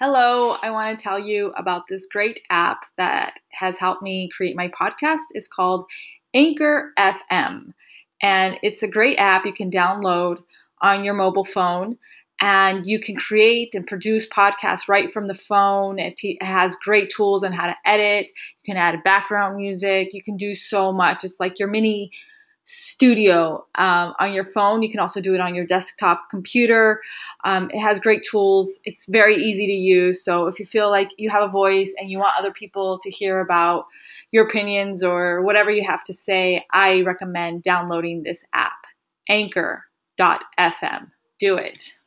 Hello, I want to tell you about this great app that has helped me create my podcast. It's called Anchor FM. And it's a great app you can download on your mobile phone and you can create and produce podcasts right from the phone. It, it, has great tools on how to edit. You can add background music. You can do so much. It's like your mini studio um, on your phone. You can also do it on your desktop computer. Um, it has great tools. It's very easy to use. So if you feel like you have a voice and you want other people to hear about your opinions or whatever you have to say, I recommend downloading this app, anchor.fm. Do it.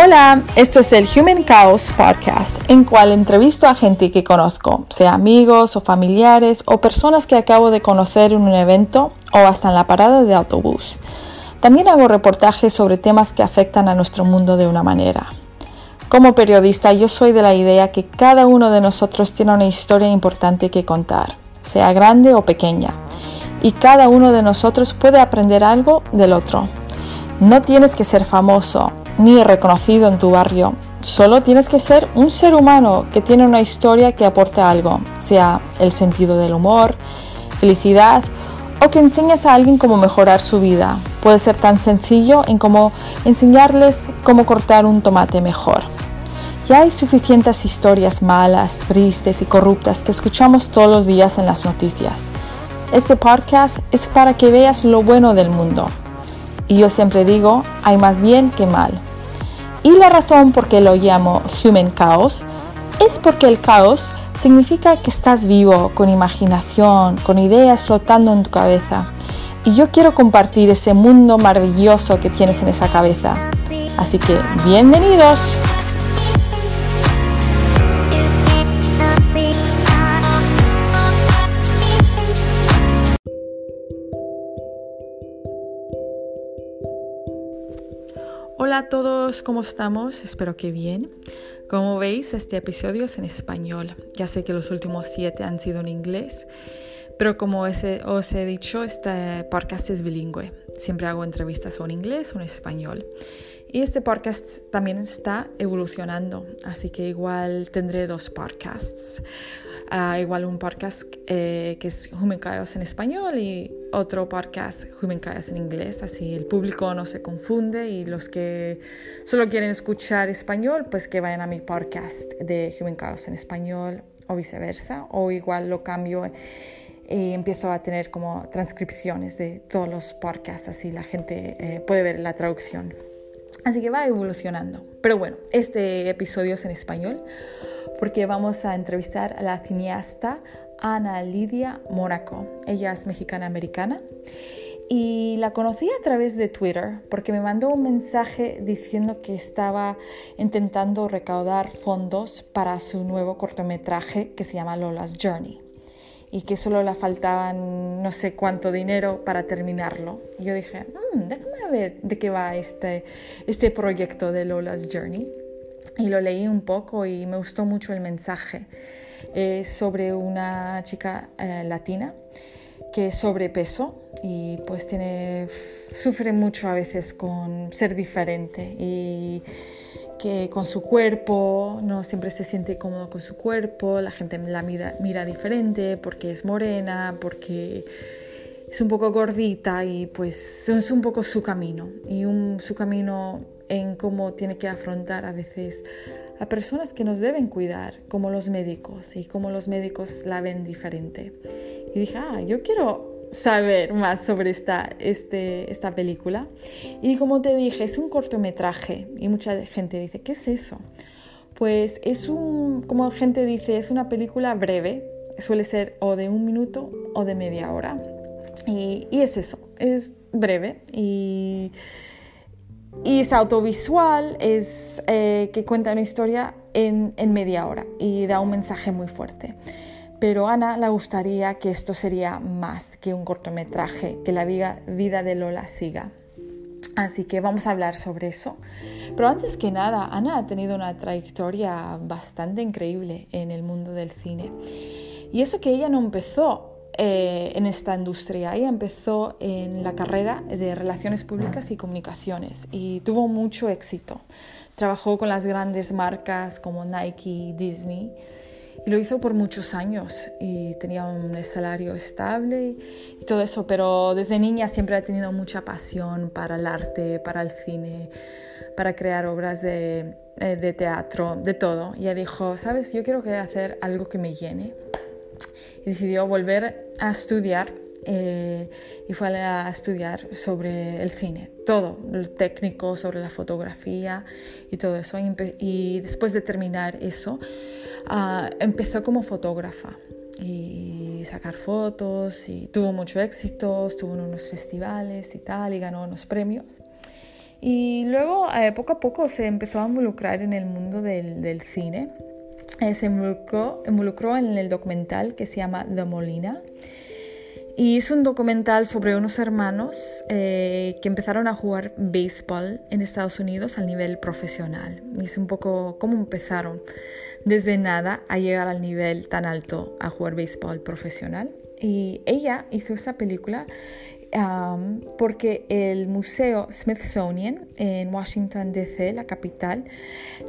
Hola, esto es el Human Chaos Podcast, en cual entrevisto a gente que conozco, sea amigos o familiares o personas que acabo de conocer en un evento o hasta en la parada de autobús. También hago reportajes sobre temas que afectan a nuestro mundo de una manera. Como periodista yo soy de la idea que cada uno de nosotros tiene una historia importante que contar, sea grande o pequeña, y cada uno de nosotros puede aprender algo del otro. No tienes que ser famoso, ni reconocido en tu barrio. Solo tienes que ser un ser humano que tiene una historia que aporte algo, sea el sentido del humor, felicidad o que enseñes a alguien cómo mejorar su vida. Puede ser tan sencillo en como enseñarles cómo cortar un tomate mejor. Ya hay suficientes historias malas, tristes y corruptas que escuchamos todos los días en las noticias. Este podcast es para que veas lo bueno del mundo. Y yo siempre digo, hay más bien que mal. Y la razón por qué lo llamo Human Chaos es porque el caos significa que estás vivo, con imaginación, con ideas flotando en tu cabeza. Y yo quiero compartir ese mundo maravilloso que tienes en esa cabeza. Así que, bienvenidos. Hola a todos, ¿cómo estamos? Espero que bien. Como veis, este episodio es en español. Ya sé que los últimos siete han sido en inglés, pero como os he dicho, este podcast es bilingüe. Siempre hago entrevistas o en inglés o en español. Y este podcast también está evolucionando, así que igual tendré dos podcasts. Ah, igual un podcast eh, que es Human Chaos en español y otro podcast Human Chaos en inglés, así el público no se confunde y los que solo quieren escuchar español, pues que vayan a mi podcast de Human Chaos en español o viceversa, o igual lo cambio y empiezo a tener como transcripciones de todos los podcasts, así la gente eh, puede ver la traducción. Así que va evolucionando. Pero bueno, este episodio es en español porque vamos a entrevistar a la cineasta Ana Lidia Mónaco. Ella es mexicana-americana y la conocí a través de Twitter porque me mandó un mensaje diciendo que estaba intentando recaudar fondos para su nuevo cortometraje que se llama Lola's Journey y que solo le faltaban no sé cuánto dinero para terminarlo. Y yo dije, mm, déjame ver de qué va este, este proyecto de Lola's Journey y lo leí un poco y me gustó mucho el mensaje. Es sobre una chica eh, latina que es sobrepeso y pues tiene, sufre mucho a veces con ser diferente y que con su cuerpo no siempre se siente cómodo con su cuerpo, la gente la mira, mira diferente porque es morena, porque es un poco gordita y pues es un poco su camino. Y un, su camino en cómo tiene que afrontar a veces a personas que nos deben cuidar, como los médicos, y cómo los médicos la ven diferente. Y dije, ah, yo quiero saber más sobre esta, este, esta película. Y como te dije, es un cortometraje y mucha gente dice, ¿qué es eso? Pues es un, como gente dice, es una película breve, suele ser o de un minuto o de media hora. Y, y es eso, es breve y y es autovisual, es eh, que cuenta una historia en, media hora y da un mensaje muy fuerte. Pero a Ana le gustaría que esto sería más que un cortometraje, que la vida de Lola siga. Así que vamos a hablar sobre eso. Pero antes que nada, Ana ha tenido una trayectoria bastante increíble en el mundo del cine. Y eso que ella no empezó eh, en esta industria. Ella empezó en la carrera de Relaciones Públicas y Comunicaciones y tuvo mucho éxito. Trabajó con las grandes marcas como Nike, Disney y lo hizo por muchos años y tenía un salario estable y todo eso, pero desde niña siempre ha tenido mucha pasión para el arte, para el cine, para crear obras de, eh, de teatro, de todo. Y ella dijo, sabes, yo quiero hacer algo que me llene decidió volver a estudiar eh, y fue a estudiar sobre el cine, todo, el técnico, sobre la fotografía y todo eso. Y, después de terminar eso, ah, empezó como fotógrafa y sacar fotos y tuvo mucho éxito, estuvo en unos festivales y tal y ganó unos premios. Y luego, eh, poco a poco, se empezó a involucrar en el mundo del cine eh, se involucró, involucró, en el documental que se llama The Molina. Y es un documental sobre unos hermanos eh, que empezaron a jugar béisbol en Estados Unidos a nivel profesional. Y es un poco cómo empezaron desde nada a llegar al nivel tan alto a jugar béisbol profesional. Y ella hizo esa película porque el Museo Smithsonian en Washington, D.C., la capital,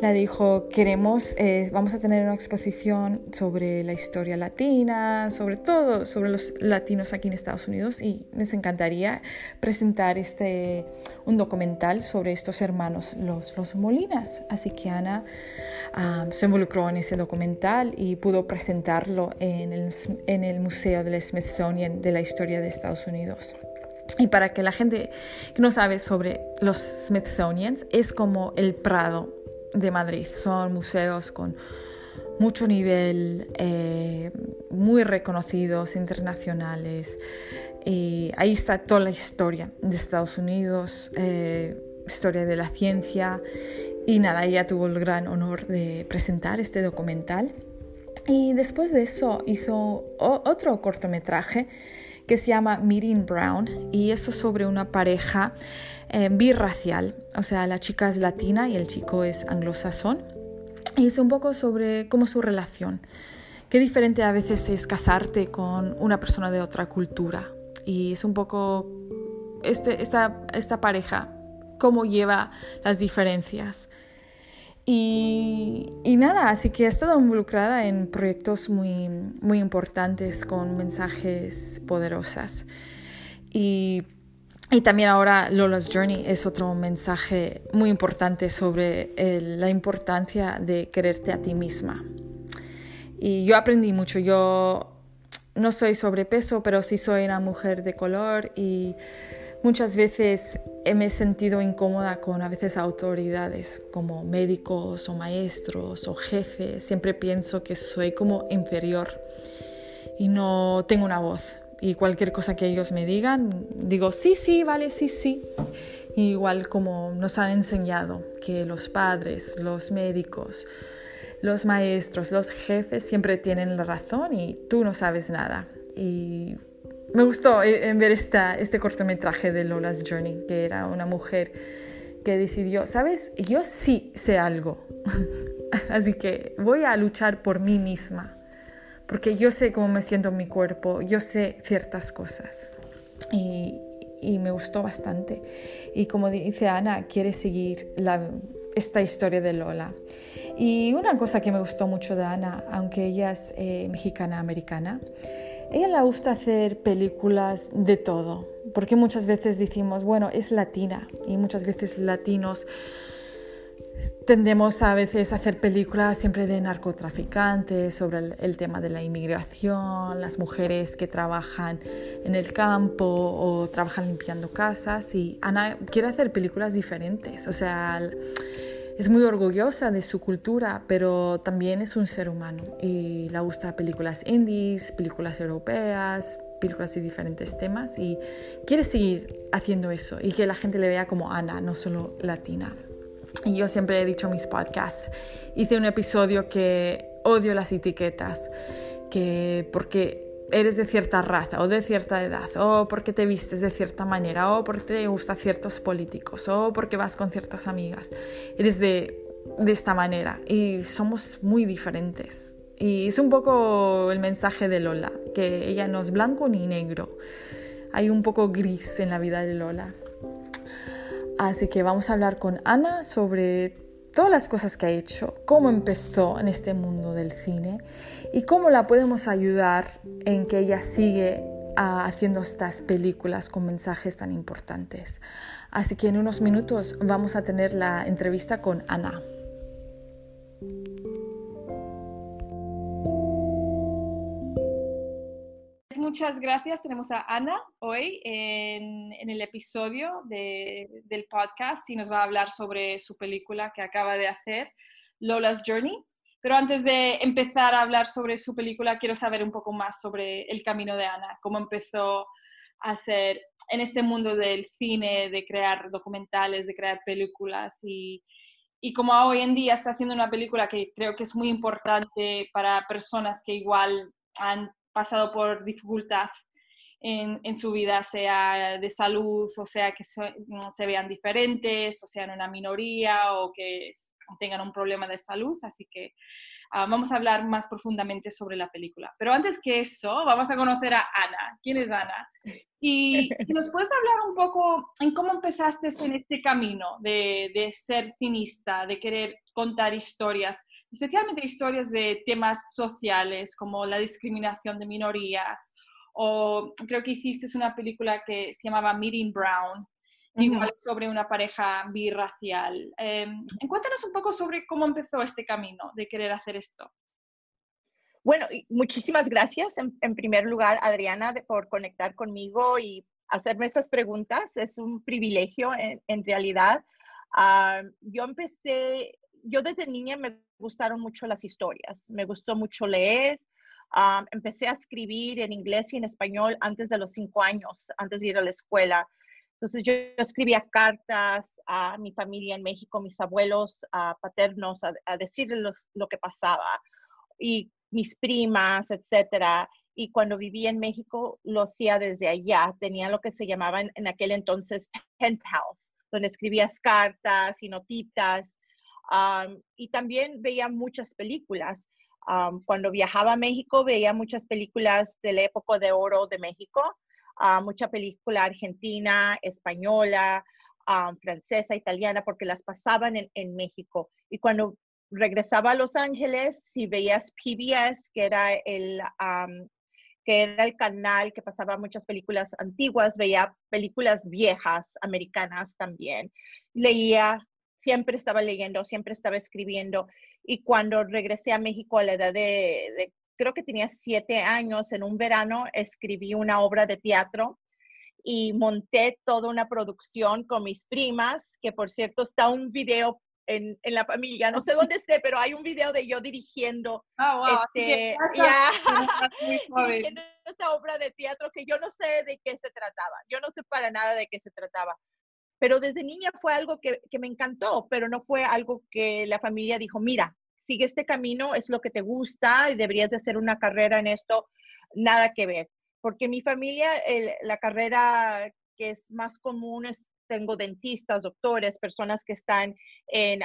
la dijo, queremos, eh, vamos a tener una exposición sobre la historia latina, sobre todo sobre los latinos aquí en Estados Unidos y les encantaría presentar este, un documental sobre estos hermanos, los, los Molinas. Así que Ana se involucró en ese documental y pudo presentarlo en el, en el Museo del Smithsonian de la Historia de Estados Unidos. Y para que la gente que no sabe sobre los Smithsonians, es como el Prado de Madrid. Son museos con mucho nivel, eh, muy reconocidos, internacionales. Y ahí está toda la historia de Estados Unidos, eh, historia de la ciencia. Y nada, ella tuvo el gran honor de presentar este documental. Y después de eso hizo otro cortometraje que se llama Meeting Brown y eso sobre una pareja eh, birracial, o sea, la chica es latina y el chico es anglosajón. Y es un poco sobre cómo su relación, qué diferente a veces es casarte con una persona de otra cultura. Y es un poco este, esta, esta pareja, cómo lleva las diferencias. Y, nada, así que he estado involucrada en proyectos muy, muy importantes con mensajes poderosos. Y, y también ahora Lola's Journey es otro mensaje muy importante sobre la importancia de quererte a ti misma. Y yo aprendí mucho, yo no soy sobrepeso, pero sí soy una mujer de color y Muchas veces me he sentido incómoda con a veces autoridades como médicos o maestros o jefes. Siempre pienso que soy como inferior y no tengo una voz. Y cualquier cosa que ellos me digan, digo, sí, sí, vale, sí, sí. igual como nos han enseñado que los padres, los médicos, los maestros, los jefes siempre tienen la razón y tú no sabes nada. Y me gustó eh, ver esta, este cortometraje de Lola's Journey, que era una mujer que decidió, ¿sabes? Yo sí sé algo, así que voy a luchar por mí misma, porque yo sé cómo me siento en mi cuerpo, yo sé ciertas cosas. Y, y me gustó bastante. Y como dice Ana, quiere seguir la, esta historia de Lola. Y una cosa que me gustó mucho de Ana, aunque ella es eh, mexicana-americana, ella le gusta hacer películas de todo, porque muchas veces decimos, bueno, es latina y muchas veces latinos tendemos a veces a hacer películas siempre de narcotraficantes, sobre el, tema de la inmigración, las mujeres que trabajan en el campo o trabajan limpiando casas y Ana quiere hacer películas diferentes, o sea, es muy orgullosa de su cultura, pero también es un ser humano y le gusta películas indies, películas europeas, películas de diferentes temas y quiere seguir haciendo eso y que la gente le vea como Ana, no solo latina. Y yo siempre he dicho mis podcasts, hice un episodio que odio las etiquetas, que porque eres de cierta raza o de cierta edad, o porque te vistes de cierta manera, o porque te gustan ciertos políticos, o porque vas con ciertas amigas. Eres de, de esta manera y somos muy diferentes. Y es un poco el mensaje de Lola, que ella no es blanco ni negro. Hay un poco gris en la vida de Lola. Así que vamos a hablar con Ana sobre todas las cosas que ha hecho, cómo empezó en este mundo del cine y cómo la podemos ayudar en que ella sigue ah, haciendo estas películas con mensajes tan importantes. Así que en unos minutos vamos a tener la entrevista con Ana. Muchas gracias. Tenemos a Ana hoy en, el episodio del podcast y nos va a hablar sobre su película que acaba de hacer, Lola's Journey. Pero antes de empezar a hablar sobre su película, quiero saber un poco más sobre el camino de Ana, cómo empezó a hacer en este mundo del cine, de crear documentales, de crear películas y, y hoy en día está haciendo una película que creo que es muy importante para personas que igual han pasado por dificultad en, en, su vida, sea de salud, o sea que se, se, vean diferentes, o sean una minoría, o que tengan un problema de salud. Así que uh, vamos a hablar más profundamente sobre la película. Pero antes que eso, vamos a conocer a Ana. ¿Quién es Ana? Y si nos puedes hablar un poco en cómo empezaste en este camino de, de ser cinista, de querer contar historias especialmente historias de temas sociales como la discriminación de minorías, o creo que hiciste una película que se llamaba Meeting Brown, igual sobre una pareja birracial. Eh, cuéntanos un poco sobre cómo empezó este camino de querer hacer esto. Bueno, muchísimas gracias en, primer lugar, Adriana, por conectar conmigo y hacerme estas preguntas. Es un privilegio en, realidad. Ah, yo empecé, yo desde niña me gustaron mucho las historias, me gustó mucho leer. empecé a escribir en inglés y en español antes de los cinco años, antes de ir a la escuela. Entonces yo, escribía cartas a mi familia en México, mis abuelos paternos, a, decirles lo, que pasaba y mis primas, etcétera. Y cuando vivía en México lo hacía desde allá. Tenía lo que se llamaba en, en aquel entonces pen pals, donde escribías cartas y notitas y también veía muchas películas. cuando viajaba a México veía muchas películas de la época de oro de México, uh, mucha película argentina, española, francesa, italiana, porque las pasaban en, México. Y cuando regresaba a Los Ángeles, si veías PBS, que era el, que era el canal que pasaba muchas películas antiguas, veía películas viejas americanas también. Leía siempre estaba leyendo, siempre estaba escribiendo. Y cuando regresé a México a la edad de, creo que tenía siete años, en un verano escribí una obra de teatro y monté toda una producción con mis primas, que por cierto está un video en, en, la familia, no sé dónde esté, pero hay un video de yo dirigiendo, oh, este, dirigiendo esta obra de teatro que yo no sé de qué se trataba, yo no sé para nada de qué se trataba, pero desde niña fue algo que, me encantó, pero no fue algo que la familia dijo, mira, sigue este camino, es lo que te gusta y deberías de hacer una carrera en esto, nada que ver. Porque mi familia, la carrera que es más común es, tengo dentistas, doctores, personas que están en,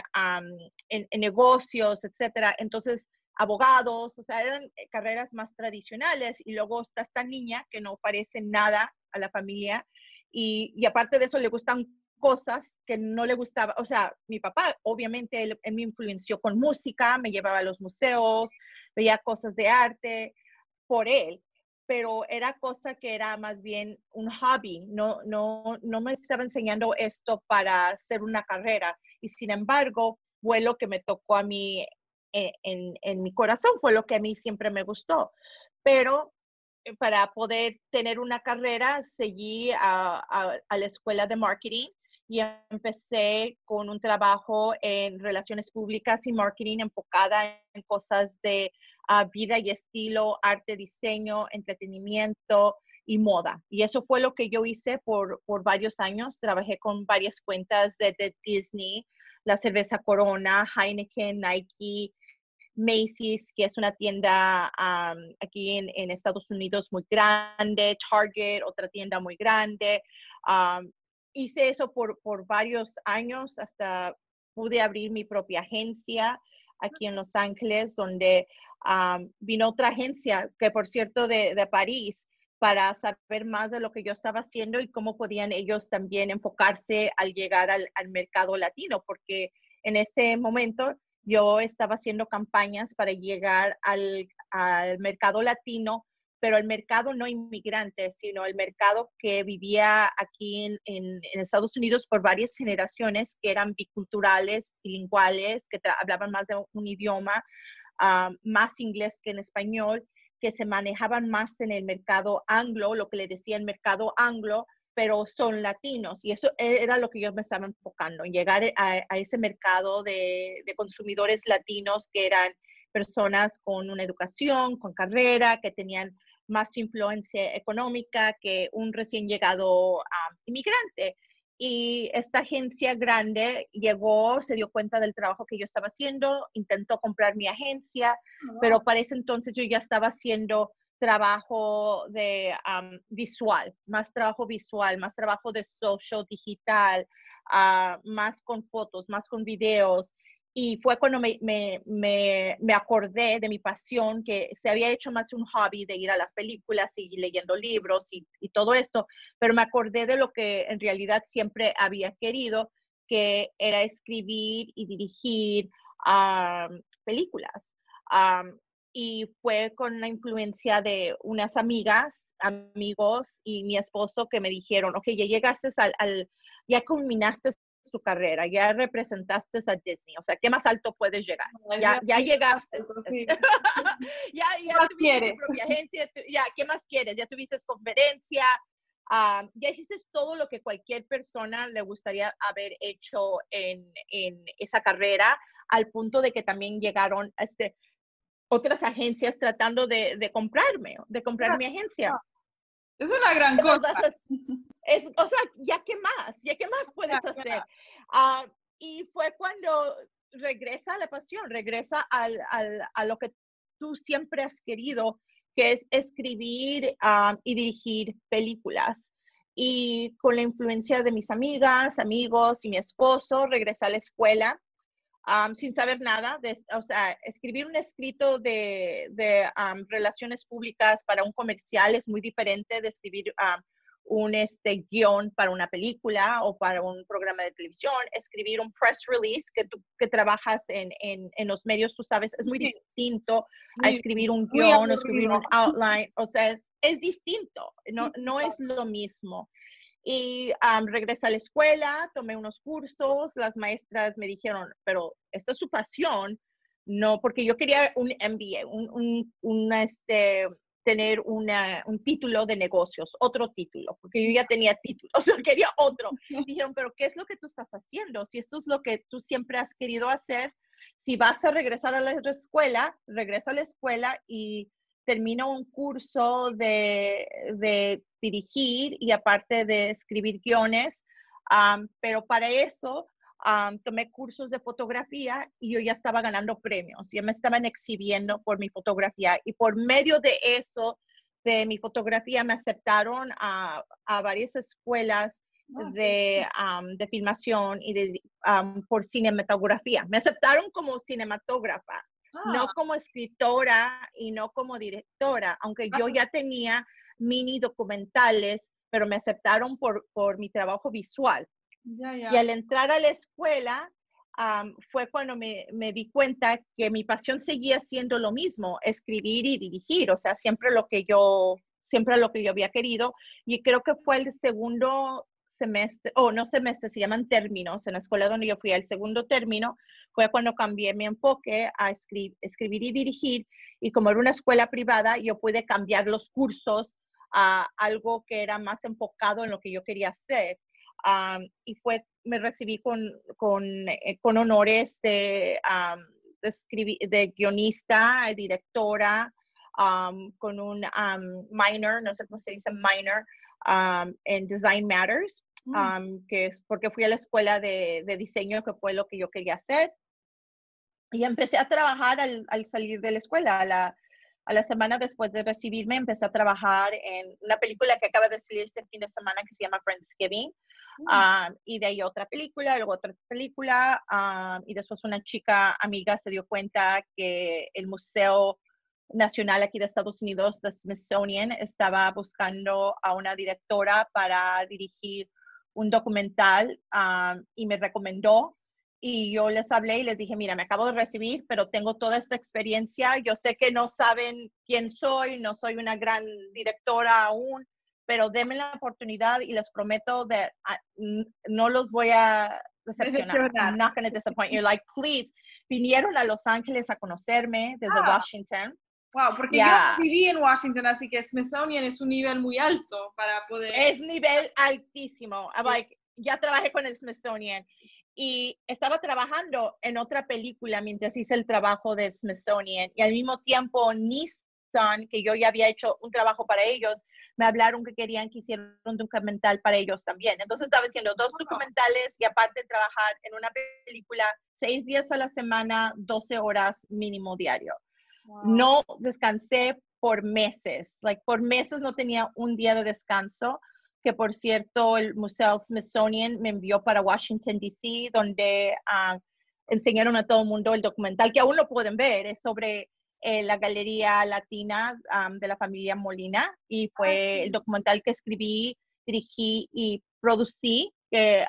en, negocios, etcétera. Entonces, abogados, o sea, eran carreras más tradicionales y luego está esta niña que no parece nada a la familia y, y aparte de eso le gustan cosas que no le gustaba. O sea, mi papá, obviamente, él, me influenció con música, me llevaba a los museos, veía cosas de arte por él, pero era cosa que era más bien un hobby, no, no, no me estaba enseñando esto para hacer una carrera. Y sin embargo, fue lo que me tocó a mí eh, en, mi corazón, fue lo que a mí siempre me gustó. Pero eh, para poder tener una carrera, seguí a la escuela de marketing y empecé con un trabajo en relaciones públicas y marketing enfocada en cosas de ah, vida y estilo, arte, diseño, entretenimiento y moda. Y eso fue lo que yo hice por, por varios años. Trabajé con varias cuentas de, Disney, la cerveza Corona, Heineken, Nike, Macy's, que es una tienda aquí en, en, Estados Unidos muy grande, Target, otra tienda muy grande, hice eso por, por varios años hasta pude abrir mi propia agencia aquí en Los Ángeles, donde vino otra agencia, que por cierto de, de París, para saber más de lo que yo estaba haciendo y cómo podían ellos también enfocarse al llegar al, al mercado latino, porque en ese momento yo estaba haciendo campañas para llegar al, al mercado latino, pero el mercado no inmigrante, sino el mercado que vivía aquí en, en, Estados Unidos por varias generaciones, que eran biculturales, bilingüales, que hablaban más de un idioma, uh, más inglés que en español, que se manejaban más en el mercado anglo, lo que le decía el mercado anglo, pero son latinos. Y eso era lo que yo me estaba enfocando, llegar a, a ese mercado de, de, consumidores latinos que eran personas con una educación, con carrera, que tenían más influencia económica que un recién llegado inmigrante. Y esta agencia grande llegó, se dio cuenta del trabajo que yo estaba haciendo, intentó comprar mi agencia, pero para ese entonces yo ya estaba haciendo trabajo de visual, más trabajo visual, más trabajo de social, digital, uh, más con fotos, más con videos. Y fue cuando me, me, me, me, acordé de mi pasión, que se había hecho más un hobby de ir a las películas y leyendo libros y, y todo esto, pero me acordé de lo que en realidad siempre había querido, que era escribir y dirigir um, películas. Um, y fue con la influencia de unas amigas, amigos y mi esposo que me dijeron, ok, ya llegaste al, al ya culminaste tu carrera, ya representaste a Disney, o sea, ¿qué más alto puedes llegar? Ya, ya llegaste. ya, ya tuviste tu propia agencia, ya, ¿qué más quieres? Ya tuviste conferencia, uh, ya hiciste todo lo que cualquier persona le gustaría haber hecho en, en esa carrera, al punto de que también llegaron este, otras agencias tratando de, de comprarme, de comprar mi agencia. Es una gran cosa. Es, o sea, ¿ya qué más? ¿Ya qué más puedes hacer? Uh, y fue cuando regresa la pasión, regresa al, al, a lo que tú siempre has querido, que es escribir uh, y dirigir películas. Y con la influencia de mis amigas, amigos y mi esposo, regresé a la escuela um, sin saber nada, de, o sea, escribir un escrito de, de um, relaciones públicas para un comercial es muy diferente de escribir um, un este, guion para una película o para un programa de televisión, escribir un press release que tú que trabajas en, en, en los medios, tú sabes, es muy distinto a escribir un guion o escribir un outline, o sea, es, es distinto, no, no es lo mismo. Y um, regresé a la escuela, tomé unos cursos, las maestras me dijeron, pero esta es su pasión, no, porque yo quería un MBA, un, un, un este, tener una, un título de negocios, otro título, porque yo ya tenía título, o sea, quería otro. Dijeron, pero ¿qué es lo que tú estás haciendo? Si esto es lo que tú siempre has querido hacer, si vas a regresar a la escuela, regresa a la escuela y termina un curso de, de dirigir y aparte de escribir guiones, um, pero para eso um, tomé cursos de fotografía y yo ya estaba ganando premios, ya me estaban exhibiendo por mi fotografía y por medio de eso, de mi fotografía, me aceptaron a, a varias escuelas ah, de, um, de, filmación y de, por cinematografía. Me aceptaron como cinematógrafa, no ah. como escritora y no como directora, aunque yo ya tenía mini documentales, pero me aceptaron por, por mi trabajo visual. Y al entrar a la escuela, fue cuando me, me, di cuenta que mi pasión seguía siendo lo mismo, escribir y dirigir, o sea, siempre lo que yo, siempre lo que yo había querido. Y creo que fue el segundo semestre, o no semestre, se llaman términos, en la escuela donde yo fui al segundo término, fue cuando cambié mi enfoque a escribir, escribir y dirigir. Y como era una escuela privada, yo pude cambiar los cursos a algo que era más enfocado en lo que yo quería hacer y fue, me recibí con, con, eh, con honores de, de, de, guionista, directora, con un minor, no sé cómo se dice minor, en Design Matters, mm. que es porque fui a la escuela de, de, diseño, que fue lo que yo quería hacer. Y empecé a trabajar al, al salir de la escuela, a la, a la semana después de recibirme, empecé a trabajar en una película que acaba de salir este fin de semana que se llama Friendsgiving. Mm. Ah, y de ahí otra película, luego otra película. Ah, y después una chica amiga se dio cuenta que el museo nacional aquí de Estados Unidos, the Smithsonian, estaba buscando a una directora para dirigir un documental ah, y me recomendó y yo les hablé y les dije, mira, me acabo de recibir, pero tengo toda esta experiencia. Yo sé que no saben quién soy, no soy una gran directora aún, pero denme la oportunidad y les prometo que ah, no los voy a decepcionar. I'm not going to disappoint you. Like, please, vinieron a Los Ángeles a conocerme desde ah. Washington. Wow, porque yo viví en Washington, así que Smithsonian es un nivel muy alto para poder. Es nivel altísimo. Like, ya trabajé con el Smithsonian y estaba trabajando en otra película mientras hice el trabajo de Smithsonian y al mismo tiempo Nissan, que yo ya había hecho un trabajo para ellos, me hablaron que querían que hiciera un documental para ellos también. Entonces estaba haciendo dos documentales y aparte trabajar en una película seis días a la semana, 12 horas mínimo diario. No descansé por meses, like por meses no tenía un día de descanso que por cierto el Museo Smithsonian me envió para Washington, D.C., donde ah, enseñaron a todo el mundo el documental, que aún lo pueden ver, es sobre eh, la Galería Latina de la familia Molina y fue ah, el documental que escribí, dirigí y producí, que,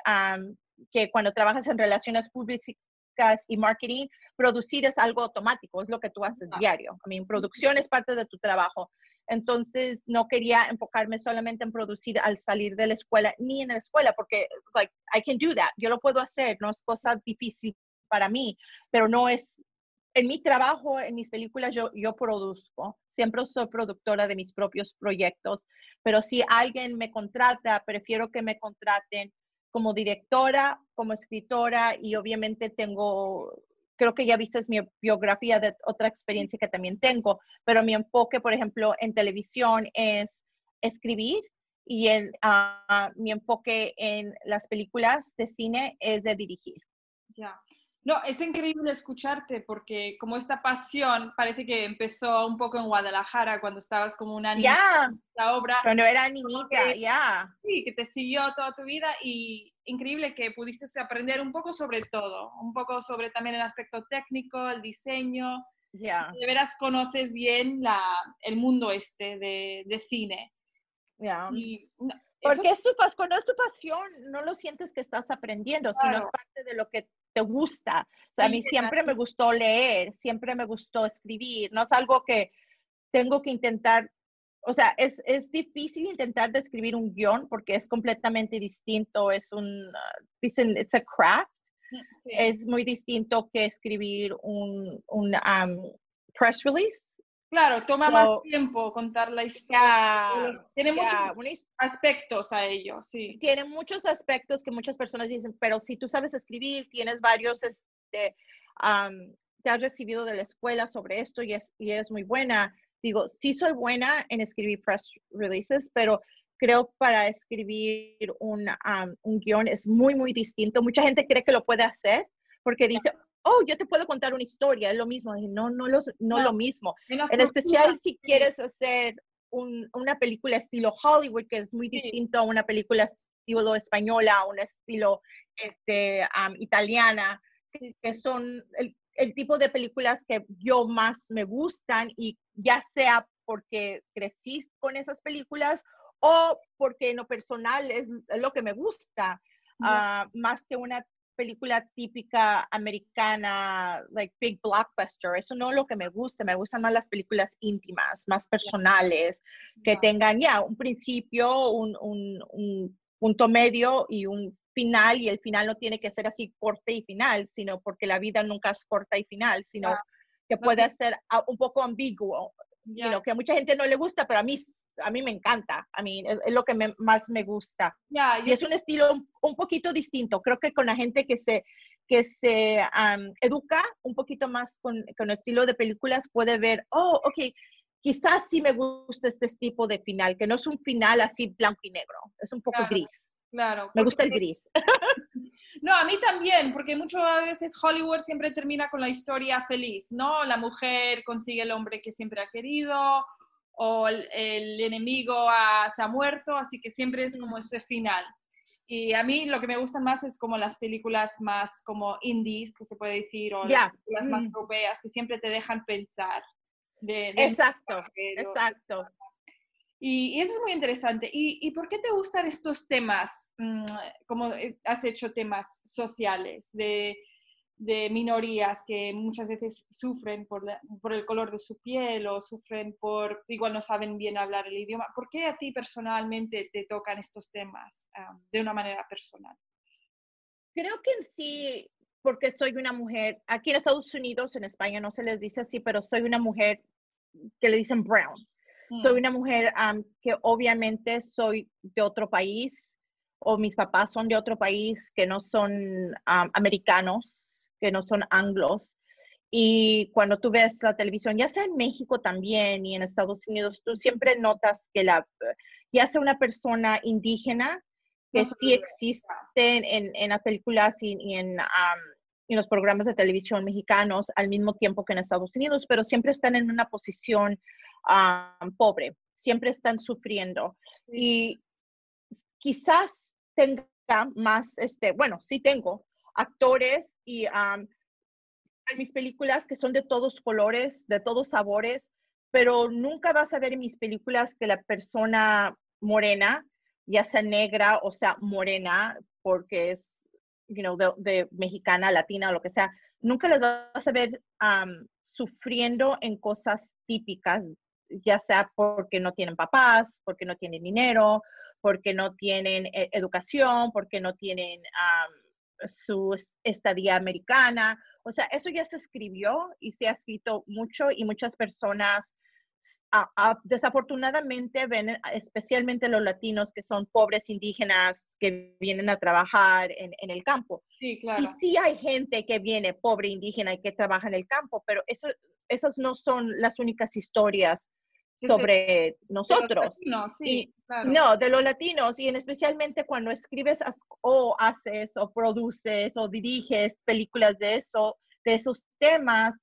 que cuando trabajas en relaciones públicas y marketing, producir es algo automático, es lo que tú haces diario. I mean, producción es parte de tu trabajo. Entonces, no quería enfocarme solamente en producir al salir de la escuela, ni en la escuela, porque, like, I can do that. Yo lo puedo hacer, no es cosa difícil para mí, pero no es, en mi trabajo, en mis películas, yo, yo produzco. Siempre soy productora de mis propios proyectos, pero si alguien me contrata, prefiero que me contraten como directora, como escritora y obviamente tengo creo que ya viste mi biografía de otra experiencia que también tengo, pero mi enfoque, por ejemplo, en televisión es escribir y en, ah, mi enfoque en las películas de cine es de dirigir. Ya. No, es increíble escucharte porque como esta pasión parece que empezó un poco en Guadalajara cuando estabas como una niña. Ya. La obra. Cuando era niñita, ya. Sí, que te siguió toda tu vida y increíble que pudiste aprender un poco sobre todo, un poco sobre también el aspecto técnico, el diseño. Ya. De veras conoces bien la, el mundo este de, de cine. Ya. Porque es tu, cuando es tu pasión, no lo sientes que estás aprendiendo, sino es parte de lo que te gusta. O sea, a mí siempre me gustó leer, siempre me gustó escribir, no es algo que tengo que intentar, o sea, es, es difícil intentar describir un guion porque es completamente distinto, es un, uh, dicen, it's a craft, mm, es muy distinto que escribir un, un um, press release Claro, toma más tiempo contar la historia. tiene muchos aspectos a ello, sí. Tiene muchos aspectos que muchas personas dicen, pero si tú sabes escribir, tienes varios, este, te has recibido de la escuela sobre esto y es, y es muy buena. Digo, sí soy buena en escribir press releases, pero creo para escribir un, un guion es muy, muy distinto. Mucha gente cree que lo puede hacer porque dice, oh, yo te puedo contar una historia, es lo mismo. no, no, los, no, lo mismo. En especial si quieres hacer una película estilo Hollywood, que es muy distinto a una película estilo española, un estilo este, italiana, que son el, el tipo de películas que yo más me gustan y ya sea porque crecí con esas películas o porque en lo personal es, lo que me gusta, ah, más que una película típica americana, like big blockbuster. Eso no es lo que me gusta. Me gustan más las películas íntimas, más personales, que tengan ya un principio, un, un, punto medio y un final. Y el final no tiene que ser así corte y final, sino porque la vida nunca es corta y final, sino que puede ser un poco ambiguo. que a mucha gente no le gusta, pero a mí a mí me encanta, a mí es, lo que más me gusta. y es un estilo un, poquito distinto. Creo que con la gente que se, que se educa un poquito más con, con, el estilo de películas puede ver, oh, ok, quizás sí me gusta este tipo de final, que no es un final así blanco y negro, es un poco gris. Claro. Me gusta el gris. No, a mí también, porque muchas veces Hollywood siempre termina con la historia feliz, ¿no? La mujer consigue el hombre que siempre ha querido, o el, enemigo se ha muerto, así que siempre es como ese final. Y a mí lo que me gustan más es como las películas más como indies, que se puede decir, o las películas más mm. europeas, que siempre te dejan pensar. exacto, exacto. Y, eso es muy interesante. ¿Y, por qué te gustan estos temas, mm, como eh, has hecho temas sociales, de, minorías que muchas veces sufren por, por, el color de su piel o sufren por, igual no saben bien hablar el idioma? ¿Por qué a ti personalmente te tocan estos temas de una manera personal? Creo que en sí, porque soy una mujer, aquí en Estados Unidos, en España no se les dice así, pero soy una mujer que le dicen brown soy mm. una mujer que obviamente soy de otro país o mis papás son de otro país que no son americanos, que no son anglos. Y cuando tú ves la televisión, ya sea en México también y en Estados Unidos, tú siempre notas que la, ya sea una persona indígena, que sí existe en, en, las películas y, en, en, los programas de televisión mexicanos al mismo tiempo que en Estados Unidos, pero siempre están en una posición pobre, siempre están sufriendo. Y quizás tenga más, este, bueno, sí tengo actores y en mis películas que son de todos colores, de todos sabores, pero nunca vas a ver en mis películas que la persona morena, ya sea negra o sea morena, porque es, you know, de, mexicana, latina o lo que sea, nunca les vas a ver sufriendo en cosas típicas ya sea porque no tienen papás, porque no tienen dinero, porque no tienen eh, educación, porque no tienen su estadía americana. O sea, eso ya se escribió y se ha escrito mucho y muchas personas desafortunadamente ven, especialmente los latinos que son pobres indígenas que vienen a trabajar en, el campo. Sí, claro. Y sí hay gente que viene pobre indígena y que trabaja en el campo, pero eso, esas no son las únicas historias sobre nosotros. No, sí, No, de los latinos, y en especialmente cuando escribes o haces o produces o diriges películas de eso, de esos temas,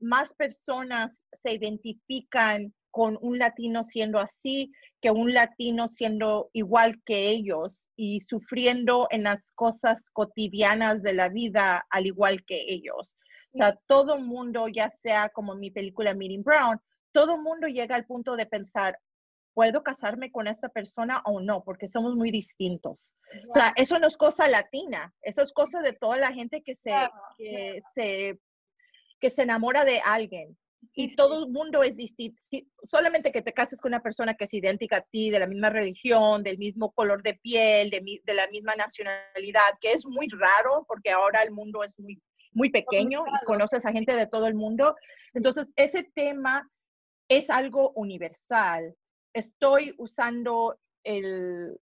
más personas se identifican con un latino siendo así que un latino siendo igual que ellos y sufriendo en las cosas cotidianas de la vida al igual que ellos. O sea, todo mundo, ya sea como mi película Meeting Brown, todo mundo llega al punto de pensar, ¿puedo casarme con esta persona o no? Porque somos muy distintos. O sea, eso no es cosa latina, eso es cosa de toda la gente que se, que se, que se enamora de alguien. y todo el mundo es distinto. solamente que te cases con una persona que es idéntica a ti, de la misma religión, del mismo color de piel, de, de la misma nacionalidad, que es muy raro porque ahora el mundo es muy, muy pequeño y conoces a gente de todo el mundo. Entonces, ese tema es algo universal. Estoy usando el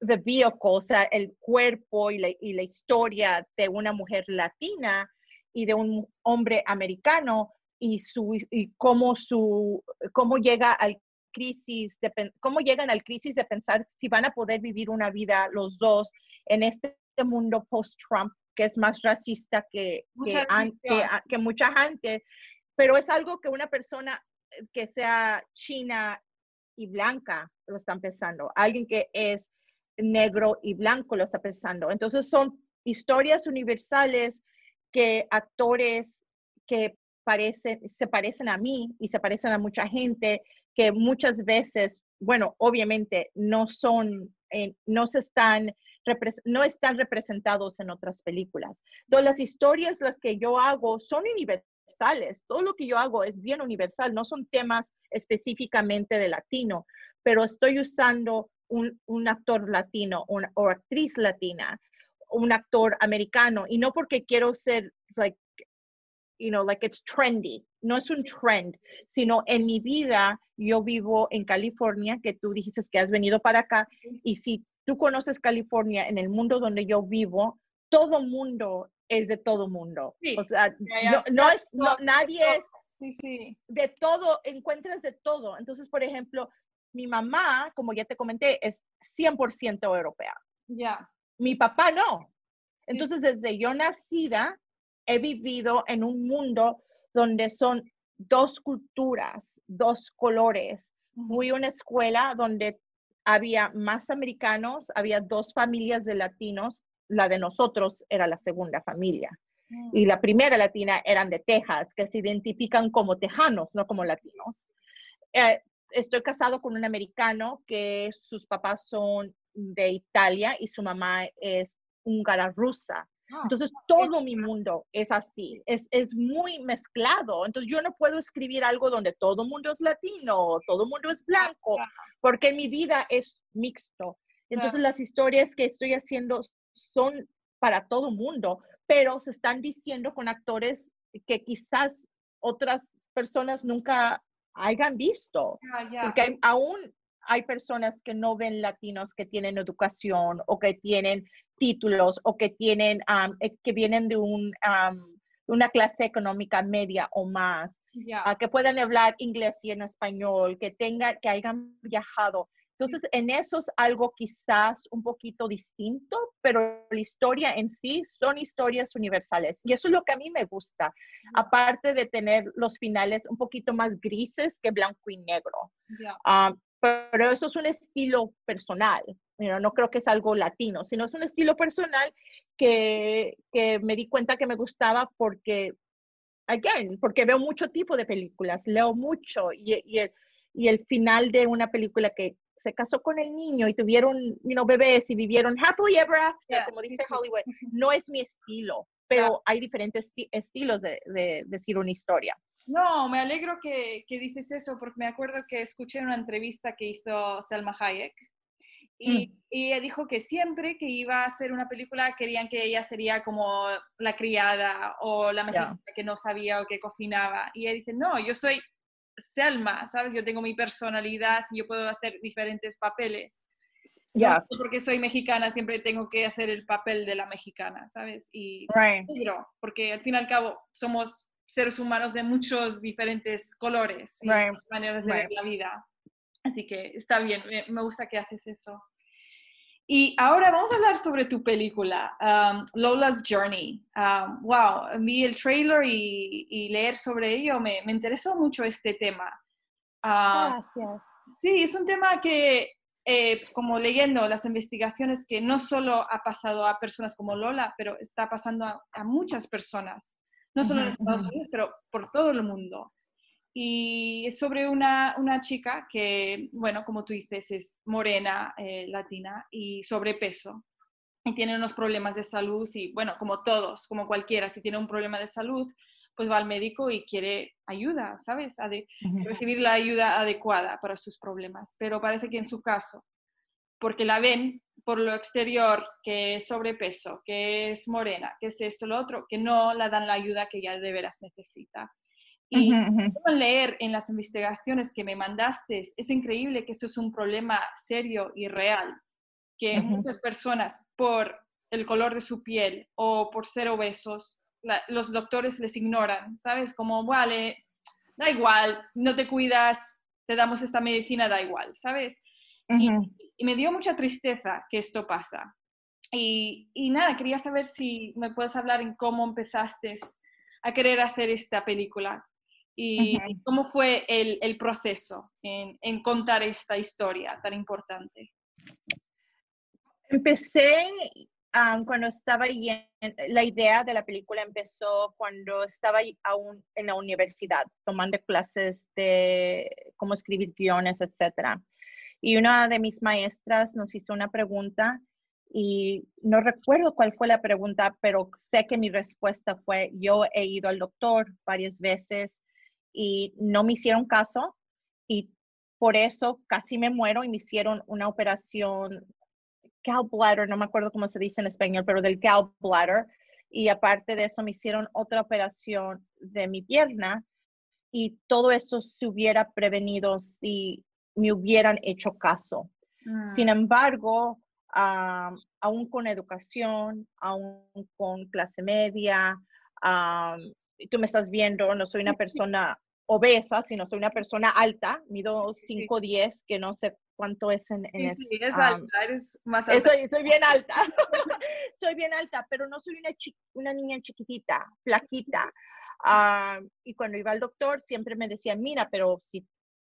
the vehicle, o sea, el cuerpo y la, y la historia de una mujer latina y de un hombre americano y, su, y cómo, su, cómo llega al crisis, de, cómo llegan al crisis de pensar si van a poder vivir una vida los dos en este mundo post-Trump que es más racista que, que, que, mucha gente, pero es algo que una persona que sea china y blanca lo están pensando, alguien que es negro y blanco lo está pensando. Entonces son historias universales que actores que parecen, se parecen a mí y se parecen a mucha gente que muchas veces, bueno, obviamente no son, no se están, no están representados en otras películas. Entonces las historias las que yo hago son universales todo lo que yo hago es bien universal, no son temas específicamente de latino, pero estoy usando un, un actor latino o actriz latina, un actor americano, y no porque quiero ser, like, you know, like it's trendy, no es un trend, sino en mi vida yo vivo en California, que tú dijiste que has venido para acá, y si tú conoces California, en el mundo donde yo vivo, todo mundo es de todo mundo. O sea, no, es, nadie es sí, sí. de todo, encuentras de todo. Entonces, por ejemplo, mi mamá, como ya te comenté, es 100% europea. Ya. Mi papá no. Entonces, desde yo nacida, he vivido en un mundo donde son dos culturas, dos colores. Fui a una escuela donde había más americanos, había dos familias de latinos la de nosotros era la segunda familia. Y la primera latina eran de Texas, que se identifican como tejanos, no como latinos. Eh, estoy casado con un americano que sus papás son de Italia y su mamá es húngara rusa. Ah, Entonces, todo mi mundo es así, es, es, muy mezclado. Entonces, yo no puedo escribir algo donde todo el mundo es latino, todo el mundo es blanco, porque mi vida es mixto. Entonces, las historias que estoy haciendo son para todo mundo, pero se están diciendo con actores que quizás otras personas nunca hayan visto, porque aún hay personas que no ven latinos que tienen educación o que tienen títulos o que tienen, eh, que vienen de un, una clase económica media o más, ah, que puedan hablar inglés y en español, que tengan, que hayan viajado. Entonces, en eso es algo quizás un poquito distinto, pero la historia en sí son historias universales. Y eso es lo que a mí me gusta, aparte de tener los finales un poquito más grises que blanco y negro. Ah, pero eso es un estilo personal. no creo que es algo latino, sino es un estilo personal que, que me di cuenta que me gustaba porque, again, porque veo mucho tipo de películas, leo mucho y, y, el, y el final de una película que se casó con el niño y tuvieron you know, bebés y vivieron happily ever after, como dice Hollywood. No es mi estilo, pero hay diferentes estilos de, de, decir una historia. No, me alegro que, que, dices eso porque me acuerdo que escuché una entrevista que hizo Selma Hayek y, mm. y, ella dijo que siempre que iba a hacer una película querían que ella sería como la criada o la mexicana que no sabía o que cocinaba. Y ella dice, no, yo soy Selma, ¿sabes? Yo tengo mi personalidad, yo puedo hacer diferentes papeles. Ya. porque soy mexicana, siempre tengo que hacer el papel de la mexicana, ¿sabes? Y porque al fin y al cabo somos seres humanos de muchos diferentes colores y maneras de ver la vida. Así que está bien, me gusta que haces eso. Y ahora vamos a hablar sobre tu película, um, Lola's Journey. Um, wow, vi el trailer y, leer sobre ello, me, me, interesó mucho este tema. Um, Gracias. Sí, es un tema que, eh, como leyendo las investigaciones, que no solo ha pasado a personas como Lola, pero está pasando a, muchas personas, no solo en Estados Unidos, pero por todo el mundo y es sobre una, una, chica que, bueno, como tú dices, es morena, eh, latina y sobrepeso. Y tiene unos problemas de salud y, bueno, como todos, como cualquiera, si tiene un problema de salud, pues va al médico y quiere ayuda, ¿sabes? A recibir la ayuda adecuada para sus problemas. Pero parece que en su caso, porque la ven por lo exterior, que es sobrepeso, que es morena, que es esto, lo otro, que no la dan la ayuda que ella de veras necesita. Y leer en las investigaciones que me mandaste, es increíble que eso es un problema serio y real, que muchas personas por el color de su piel o por ser obesos, los doctores les ignoran, ¿sabes? Como, vale, da igual, no te cuidas, te damos esta medicina, da igual, ¿sabes? y, me dio mucha tristeza que esto pasa. Y, y, nada, quería saber si me puedes hablar en cómo empezaste a querer hacer esta película y cómo fue el, el proceso en, en, contar esta historia tan importante. Empecé cuando estaba ahí, la idea de la película empezó cuando estaba aún en la universidad, tomando clases de cómo escribir guiones, etc. Y una de mis maestras nos hizo una pregunta y no recuerdo cuál fue la pregunta, pero sé que mi respuesta fue, yo he ido al doctor varias veces y no me hicieron caso y por eso casi me muero y me hicieron una operación gallbladder, no me acuerdo cómo se dice en español, pero del gallbladder. Y aparte de eso me hicieron otra operación de mi pierna y todo esto se hubiera prevenido si me hubieran hecho caso. Sin mm. embargo, aún con educación, aún con clase media, tú me estás viendo, no soy una persona obesa, sino soy una persona alta, mido 5'10, que no sé cuánto es en, en sí, sí, alta, eres más alta. Soy, soy bien alta, soy bien alta, pero no soy una, una niña chiquitita, flaquita. y cuando iba al doctor siempre me decían, mira, pero si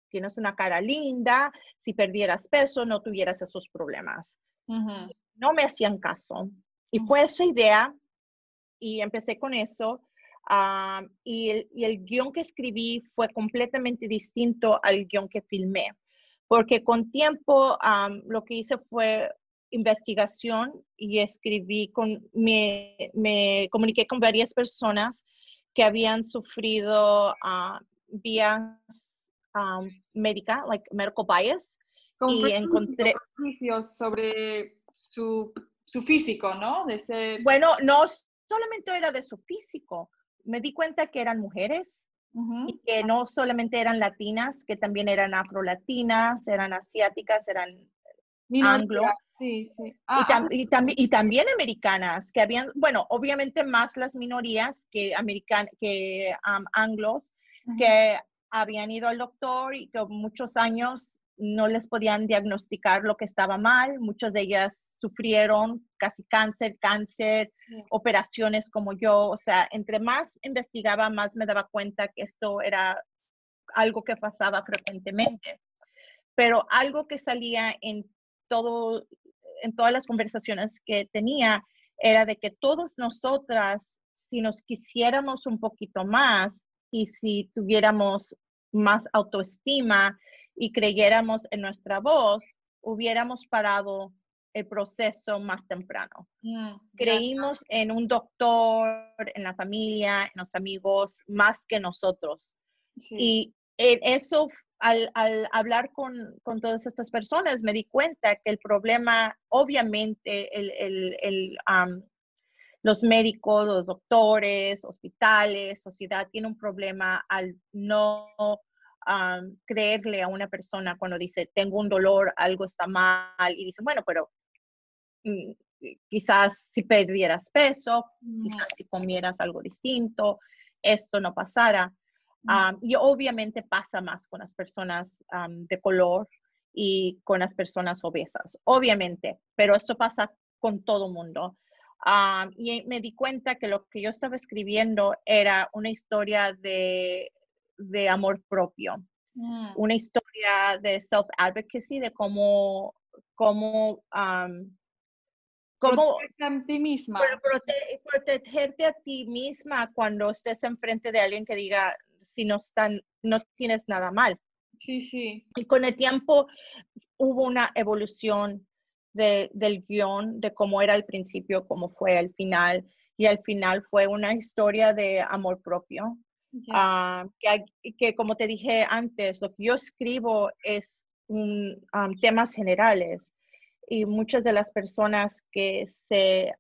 tienes una cara linda, si perdieras peso, no tuvieras esos problemas. No me hacían caso. Y fue esa idea y empecé con eso. Ah, y, el, y el guion que escribí fue completamente distinto al guion que filmé, porque con tiempo am, lo que hice fue investigación y escribí con, me, me comuniqué con varias personas que habían sufrido ah, vías um, médica, like medical bias, Como y encontré, sobre su, su físico, ¿no? De ser... bueno, no solamente era de su físico, me di cuenta que eran mujeres y que no solamente eran latinas, que también eran afrolatinas, eran asiáticas, eran anglo. Sí, sí. y, Ah, tam- y tambi- y también americanas, que habían, bueno, obviamente más las minorías que, american que um, anglos, ah, que habían ido al doctor y que muchos años no les podían diagnosticar lo que estaba mal. Muchas de ellas sufrieron casi cáncer, cáncer, Sí. operaciones como yo. O sea, entre más investigaba, más me daba cuenta que esto era algo que pasaba frecuentemente. Pero algo que salía en todo, en todas las conversaciones que tenía era de que todas nosotras, si nos quisiéramos un poquito más y si tuviéramos más autoestima y creyéramos en nuestra voz, hubiéramos parado el proceso más temprano. Mm. Creímos en un doctor, en la familia, en los amigos, más que nosotros. Sí. Y en eso, al, al hablar con, con todas estas personas, me di cuenta que el problema, obviamente, el, el- el, los médicos, los doctores, hospitales, sociedad, tiene un problema al no am, creerle a una persona cuando dice, tengo un dolor, algo está mal, y dice, bueno, pero quizás si perdieras peso, Mm, quizás si comieras algo distinto, esto no pasara. mm, Am, y obviamente pasa más con las personas am, de color y con las personas obesas, obviamente, pero esto pasa con todo mundo. Am, y me di cuenta que lo que yo estaba escribiendo era una historia de, de amor propio, mm, una historia de self-advocacy, de cómo, cómo, am, cómo a ti misma. prote- protegerte a ti misma cuando estés enfrente de alguien que diga si no están, no tienes nada mal. Sí, sí. Y con el tiempo hubo una evolución de- del guion, de cómo era al principio, cómo fue al final. Y al final fue una historia de amor propio. Ah, que, que como te dije antes, lo que yo escribo es un, am, temas generales y muchas de las personas que se,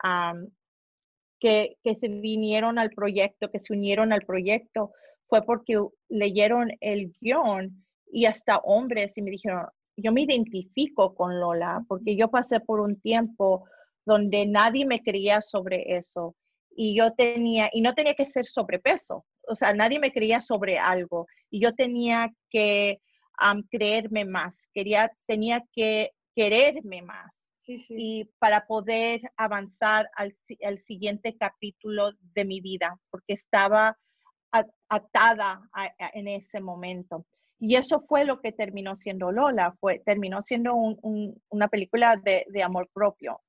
que, que se vinieron al proyecto, que se unieron al proyecto, fue porque leyeron el guion y hasta hombres y me dijeron, yo me identifico con Lola porque yo pasé por un tiempo donde nadie me creía sobre eso y yo tenía, y no tenía que ser sobrepeso, o sea, nadie me creía sobre algo y yo tenía que creerme más, quería, tenía que quererme más Sí, sí. y para poder avanzar al, si- al siguiente capítulo de mi vida, porque estaba atada a- a- en ese momento. Y eso fue lo que terminó siendo Lola, fue, terminó siendo un- un- una película de, de amor propio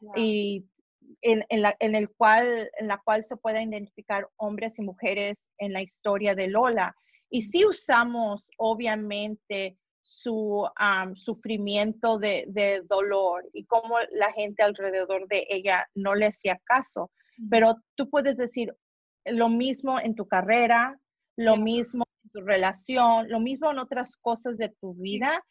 ya. y en, en la, en el cual, en la cual se pueden identificar hombres y mujeres en la historia de Lola. Y sí usamos, obviamente, su sufrimiento de, de dolor y cómo la gente alrededor de ella no le hacía caso. Pero tú puedes decir lo mismo en tu carrera, lo mismo en tu relación, lo mismo en otras cosas de tu vida,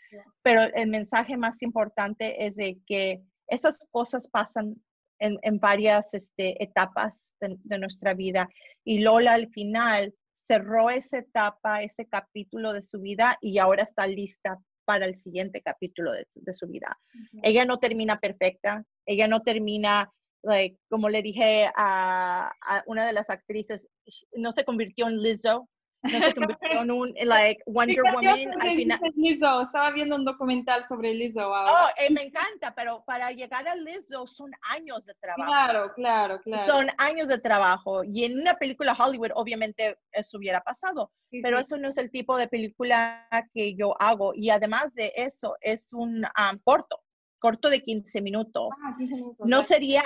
pero el mensaje más importante es de que esas cosas pasan en, en varias este, etapas de, de nuestra vida. Y Lola al final cerró esa etapa, ese capítulo de su vida y ahora está lista para el siguiente capítulo de, de su vida. Ella no termina perfecta, ella no termina, like, como le dije a, a una de las actrices, no se convirtió en Lizzo, no se convirtió en un, like, Wonder Woman. Al final, Lizzo. Estaba viendo un documental sobre Lizzo ahora. Oh, eh, me encanta, pero para llegar a Lizzo son años de trabajo. claro, claro, claro. Son años de trabajo. Y en una película Hollywood, obviamente, eso hubiera pasado. Sí, Pero sí. eso no es el tipo de película que yo hago. Y además de eso, es un um, corto, corto de 15 minutos. Ah, 15 minutos, No sería,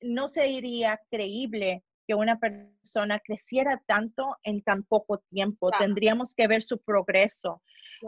no sería creíble que una persona creciera tanto en tan poco tiempo. Tendríamos que ver su progreso.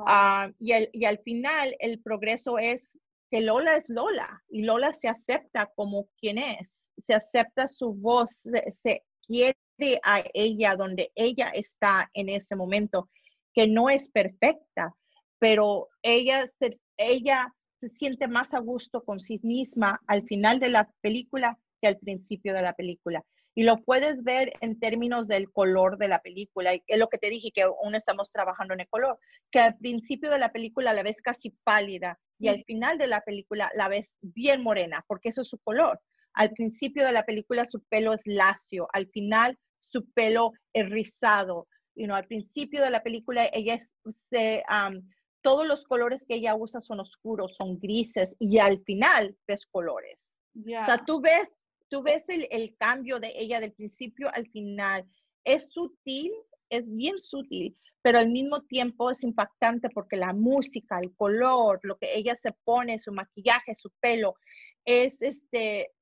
Ah, y, y al final el progreso es que Lola es Lola y Lola se acepta como quien es, se acepta su voz, se, quiere a ella donde ella está en ese momento, que no es perfecta, pero ella se, ella se siente más a gusto con sí misma al final de la película que al principio de la película. Y lo puedes ver en términos del color de la película. Y es lo que te dije, que aún estamos trabajando en el color, que al principio de la película la ves casi pálida y al final de la película la ves bien morena, porque eso es su color. Al principio de la película su pelo es lacio, al final su pelo es rizado. You know, al principio de la película ella se, todos los colores que ella usa son oscuros, son grises y al final ves colores. O sea, tú ves tú ves el, cambio de ella del principio al final. Es sutil, es bien sutil, pero al mismo tiempo es impactante porque la música, el color, lo que ella se pone, su maquillaje, su pelo, es, este,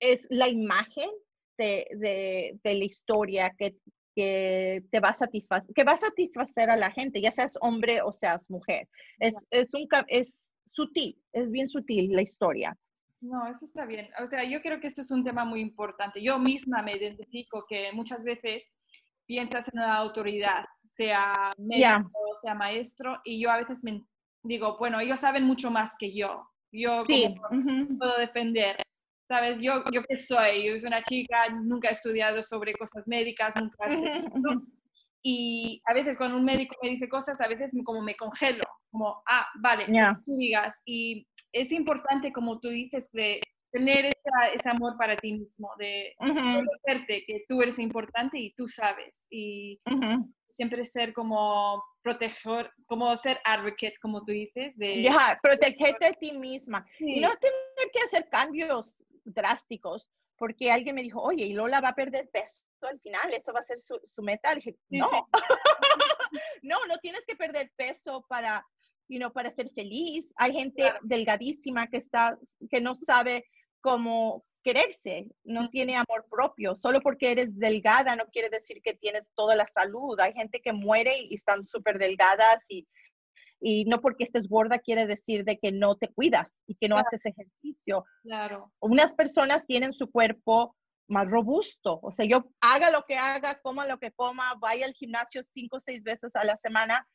es la imagen de, la historia que, te va a satisfacer, que va a satisfacer a la gente, ya seas hombre o seas mujer. Es, es, un, es sutil, es bien sutil la historia. No, eso está bien. O sea, yo creo que esto es un tema muy importante. Yo misma me identifico que muchas veces piensas en una autoridad, sea médico, o sea maestro, y yo a veces me digo, bueno, ellos saben mucho más que yo. Yo puedo defender. ¿Sabes? Yo, yo qué soy, yo soy una chica, nunca he estudiado sobre cosas médicas, nunca he Y a veces cuando un médico me dice cosas, a veces como me congelo, como, ah, vale, tú digas. Y es importante, como tú dices, de tener ese amor para ti mismo, de conocerte que tú eres importante y tú sabes. Y siempre ser como proteger, como ser advocate, como tú dices. De, ya, protegerte a ti misma. Y no tener que hacer cambios drásticos, porque alguien me dijo, oye, y Lola va a perder peso al final, eso va a ser su, meta. dije, no, no, no tienes que perder peso para you know, para ser feliz. Hay gente delgadísima que, está, que no sabe cómo quererse, no tiene amor propio. Solo porque eres delgada no quiere decir que tienes toda la salud. Hay gente que muere y están súper delgadas y, y no porque estés gorda quiere decir de que no te cuidas y que no haces ejercicio. Claro. Unas personas tienen su cuerpo más robusto. O sea, yo haga lo que haga, coma lo que coma, vaya al gimnasio cinco o seis veces a la semana.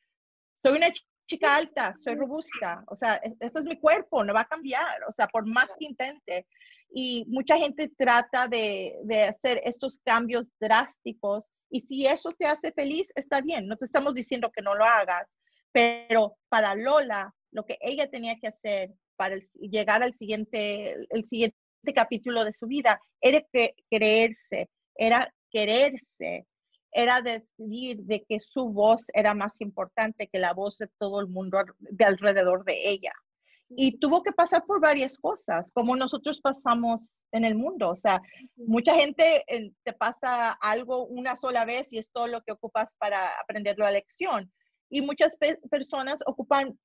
Soy una chica alta, soy robusta, o sea, este es mi cuerpo, no va a cambiar, o sea, por más que intente. Y mucha gente trata de, de, hacer estos cambios drásticos y si eso te hace feliz, está bien, no te estamos diciendo que no lo hagas, pero para Lola, lo que ella tenía que hacer para llegar al siguiente, el siguiente capítulo de su vida era creerse, era quererse, era decidir de que su voz era más importante que la voz de todo el mundo de alrededor de ella. Y tuvo que pasar por varias cosas, como nosotros pasamos en el mundo. O sea, mucha gente eh, te pasa algo una sola vez y es todo lo que ocupas para aprender la lección. Y muchas personas ocupan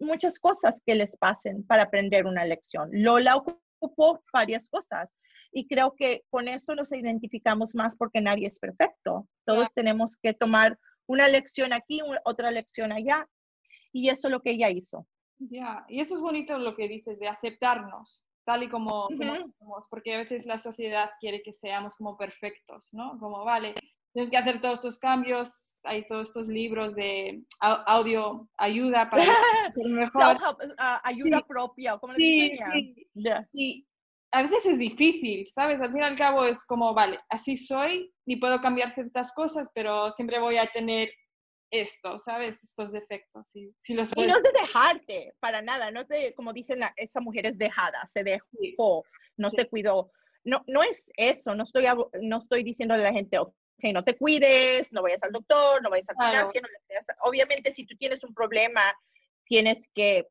muchas cosas que les pasen para aprender una lección. Lola ocupó varias cosas. Y creo que con eso nos identificamos más porque nadie es perfecto. Todos tenemos que tomar una lección aquí, otra lección allá. Y eso es lo que ella hizo. Ya, y eso es bonito lo que dices de aceptarnos tal y como, somos, porque a veces la sociedad quiere que seamos como perfectos, ¿no? Como, vale, tienes que hacer todos estos cambios, hay todos estos libros de audio ayuda para ser mejor. Ah, ayuda propia, como sí, sí a veces es difícil, ¿sabes? Al fin y al cabo es como, vale, así soy y puedo cambiar ciertas cosas, pero siempre voy a tener esto, ¿sabes? Estos defectos. Y, si los y no es de dejarte, para nada, no es de, como dicen, esa mujer es dejada, se dejó, no se cuidó. No, no es eso, no estoy, no estoy diciendo a la gente, ok, no te cuides, no vayas al doctor, no vayas a la obviamente si tú tienes un problema, tienes que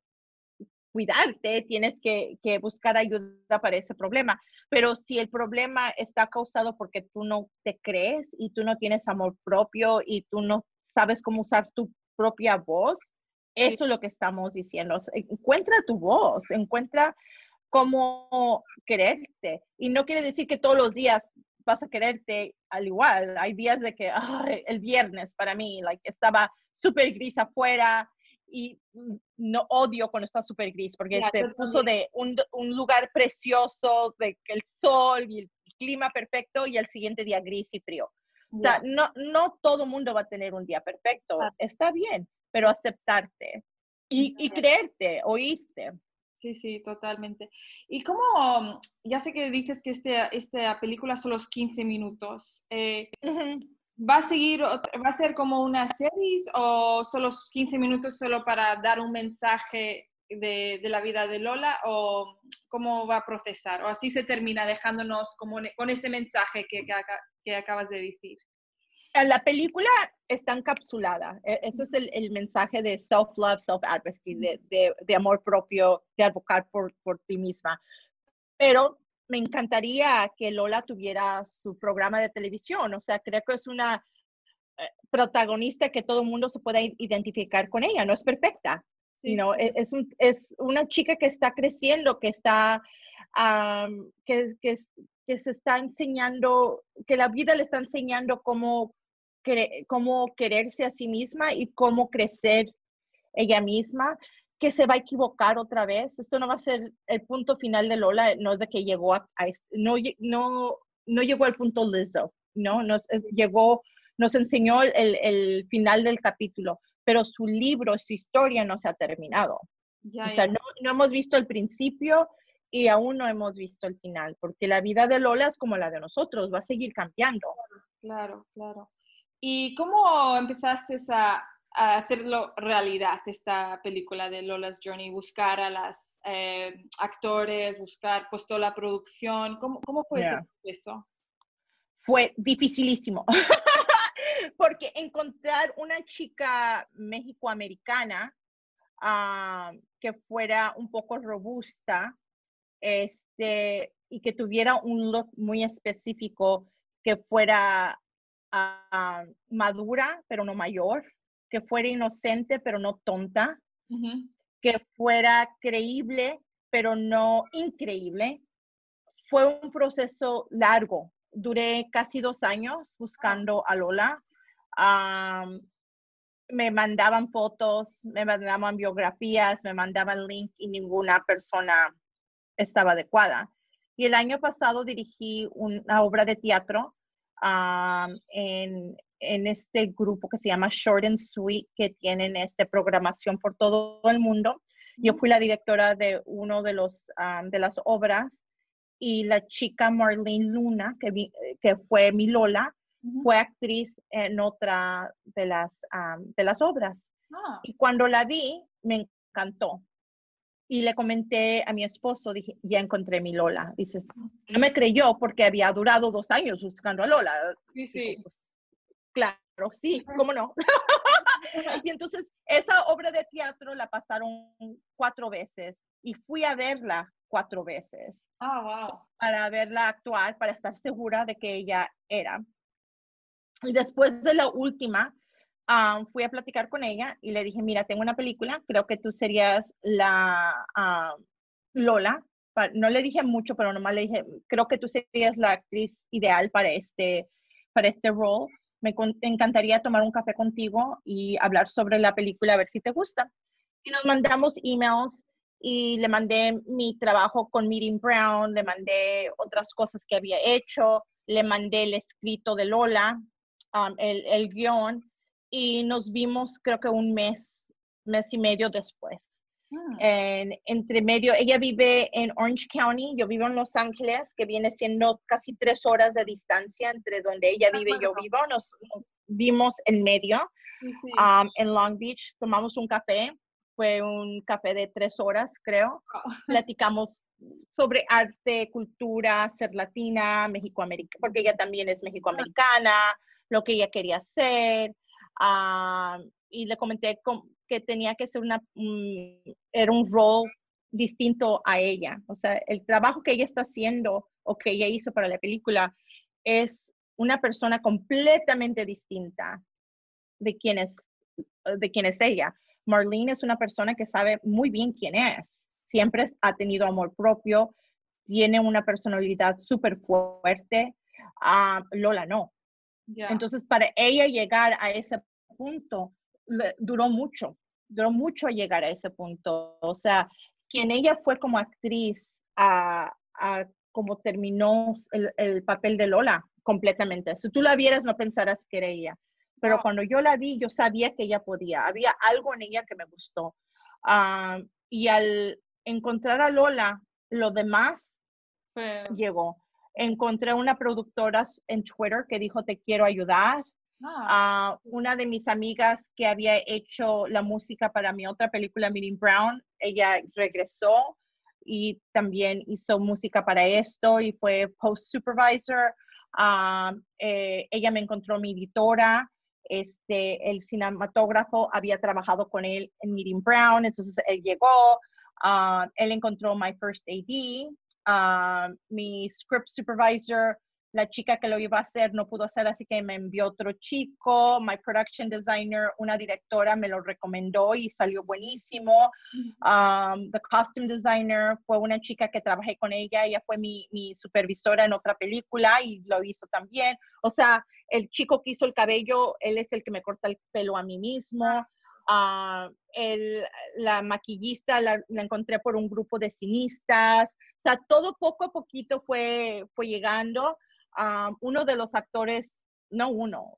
cuidarte, tienes que, buscar ayuda para ese problema. Pero si el problema está causado porque tú no te crees y tú no tienes amor propio y tú no sabes cómo usar tu propia voz, eso es lo que estamos diciendo. Encuentra tu voz, encuentra cómo quererte. Y no quiere decir que todos los días vas a quererte al igual. Hay días de que el viernes para mí, like, estaba súper gris afuera y no odio cuando está súper gris porque se puso de un, un, lugar precioso, de el sol y el clima perfecto y el siguiente día gris y frío. O sea, no, no todo mundo va a tener un día perfecto. Está bien, pero aceptarte y, y creerte, oírte. Sí, sí, totalmente. ¿Y cómo, ya sé que dices que este, esta película son los 15 minutos, eh, ¿va a seguir, va a ser como una serie o son los 15 minutos solo para dar un mensaje de, de, la vida de Lola o cómo va a procesar? ¿O así se termina dejándonos como con ese mensaje que, que acabas de decir? la película está encapsulada. E, ese es el, mensaje de self-love, self-advocacy, de, de, amor propio, de advocar por, por ti misma. Pero me encantaría que Lola tuviera su programa de televisión. O sea, creo que es una eh, protagonista que todo el mundo se pueda identificar con ella. No es perfecta. sino e, Es, un, es, una chica que está creciendo, que está, que, que, que se está enseñando, que la vida le está enseñando cómo cómo quererse a sí misma y cómo crecer ella misma, que se va a equivocar otra vez. Esto no va a ser el punto final de Lola, no es de que llegó a, no, no, no llegó al punto Lizzo, ¿no? Nos, llegó, nos enseñó el, el, final del capítulo, pero su libro, su historia no se ha terminado. o sea, no, no hemos visto el principio y aún no hemos visto el final, porque la vida de Lola es como la de nosotros, va a seguir cambiando. Claro, claro. ¿Y cómo empezaste a, hacerlo realidad, esta película de Lola's Journey? Buscar a los eh, actores, buscar pues toda la producción. ¿Cómo, cómo fue ese proceso? Fue dificilísimo. Porque encontrar una chica mexicoamericana uh, que fuera un poco robusta este, y que tuviera un look muy específico, que fuera madura, pero no mayor, que fuera inocente, pero no tonta, que fuera creíble, pero no increíble. Fue un proceso largo. Duré casi dos años buscando a Lola. me mandaban fotos, me mandaban biografías, me mandaban link y ninguna persona estaba adecuada. Y el año pasado dirigí una obra de teatro en, en, este grupo que se llama Short and Sweet, que tienen esta programación por todo el mundo. Yo fui la directora de uno de, los, de las obras y la chica Marlene Luna, que, que fue mi Lola, fue actriz en otra de las, de las obras. Ah. Y cuando la vi, me encantó y le comenté a mi esposo, dije, ya encontré mi Lola. Dice, no me creyó porque había durado dos años buscando a Lola. Sí, sí. Pues, claro, sí, cómo no. y entonces esa obra de teatro la pasaron cuatro veces y fui a verla cuatro veces. Ah, wow. Para verla actuar, para estar segura de que ella era. Y después de la última, fui a platicar con ella y le dije, mira, tengo una película, creo que tú serías la Lola. No le dije mucho, pero nomás le dije, creo que tú serías la actriz ideal para este, para este rol. Me encantaría tomar un café contigo y hablar sobre la película, a ver si te gusta. Y nos mandamos emails y le mandé mi trabajo con Miriam Brown, le mandé otras cosas que había hecho, le mandé el escrito de Lola, el, el guion, y nos vimos creo que un mes, mes y medio después. Ah. En, entre medio, ella vive en Orange County, yo vivo en Los Ángeles, que viene siendo casi tres horas de distancia entre donde ella vive y yo vivo. Nos, vimos en medio, um, en Long Beach, tomamos un café, fue un café de tres horas, creo. Oh. Platicamos sobre arte, cultura, ser latina, porque ella también es mexicoamericana, lo que ella quería hacer, Ah, y le comenté que tenía que ser una, era un rol distinto a ella. O sea, el trabajo que ella está haciendo o que ella hizo para la película es una persona completamente distinta de quién es, de quién es ella. Marlene es una persona que sabe muy bien quién es. Siempre ha tenido amor propio, tiene una personalidad súper fuerte, Ah, Lola no. Entonces, para ella llegar a ese punto, duró mucho, duró mucho llegar a ese punto. O sea, quien ella fue como actriz a, a como terminó el, papel de Lola completamente. Si tú la vieras, no pensarás que era ella. Pero cuando yo la vi, yo sabía que ella podía. Había algo en ella que me gustó. Ah, y al encontrar a Lola, lo demás llegó. Encontré una productora en Twitter que dijo, te quiero ayudar. Ah. una de mis amigas que había hecho la música para mi otra película, Meeting Brown, ella regresó y también hizo música para esto y fue post supervisor. Ah, eh, ella me encontró mi editora. Este, el cinematógrafo había trabajado con él en Meeting Brown, entonces él llegó. Ah, él encontró my first AD. Mi script supervisor la chica que lo iba a hacer no pudo hacer, así que me envió otro chico. My production designer, una directora, me lo recomendó y salió buenísimo. Um, the costume designer fue una chica que trabajé con ella, ella fue mi, mi, supervisora en otra película y lo hizo también. O sea, el chico que hizo el cabello, él es el que me corta el pelo a mí mismo. Uh, el, la maquillista la, la, encontré por un grupo de cinistas. O sea, todo poco a poquito fue, fue llegando uno de los actores, no uno,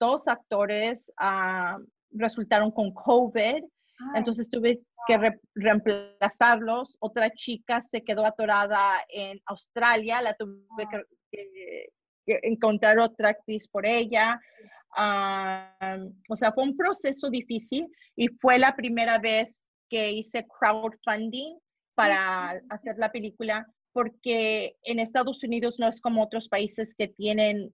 dos actores resultaron con COVID, entonces tuve que reemplazarlos. Otra chica se quedó atorada en Australia, la tuve que, encontrar otra actriz por ella. o sea, fue un proceso difícil y fue la primera vez que hice crowdfunding para hacer la película porque en Estados Unidos no es como otros países que tienen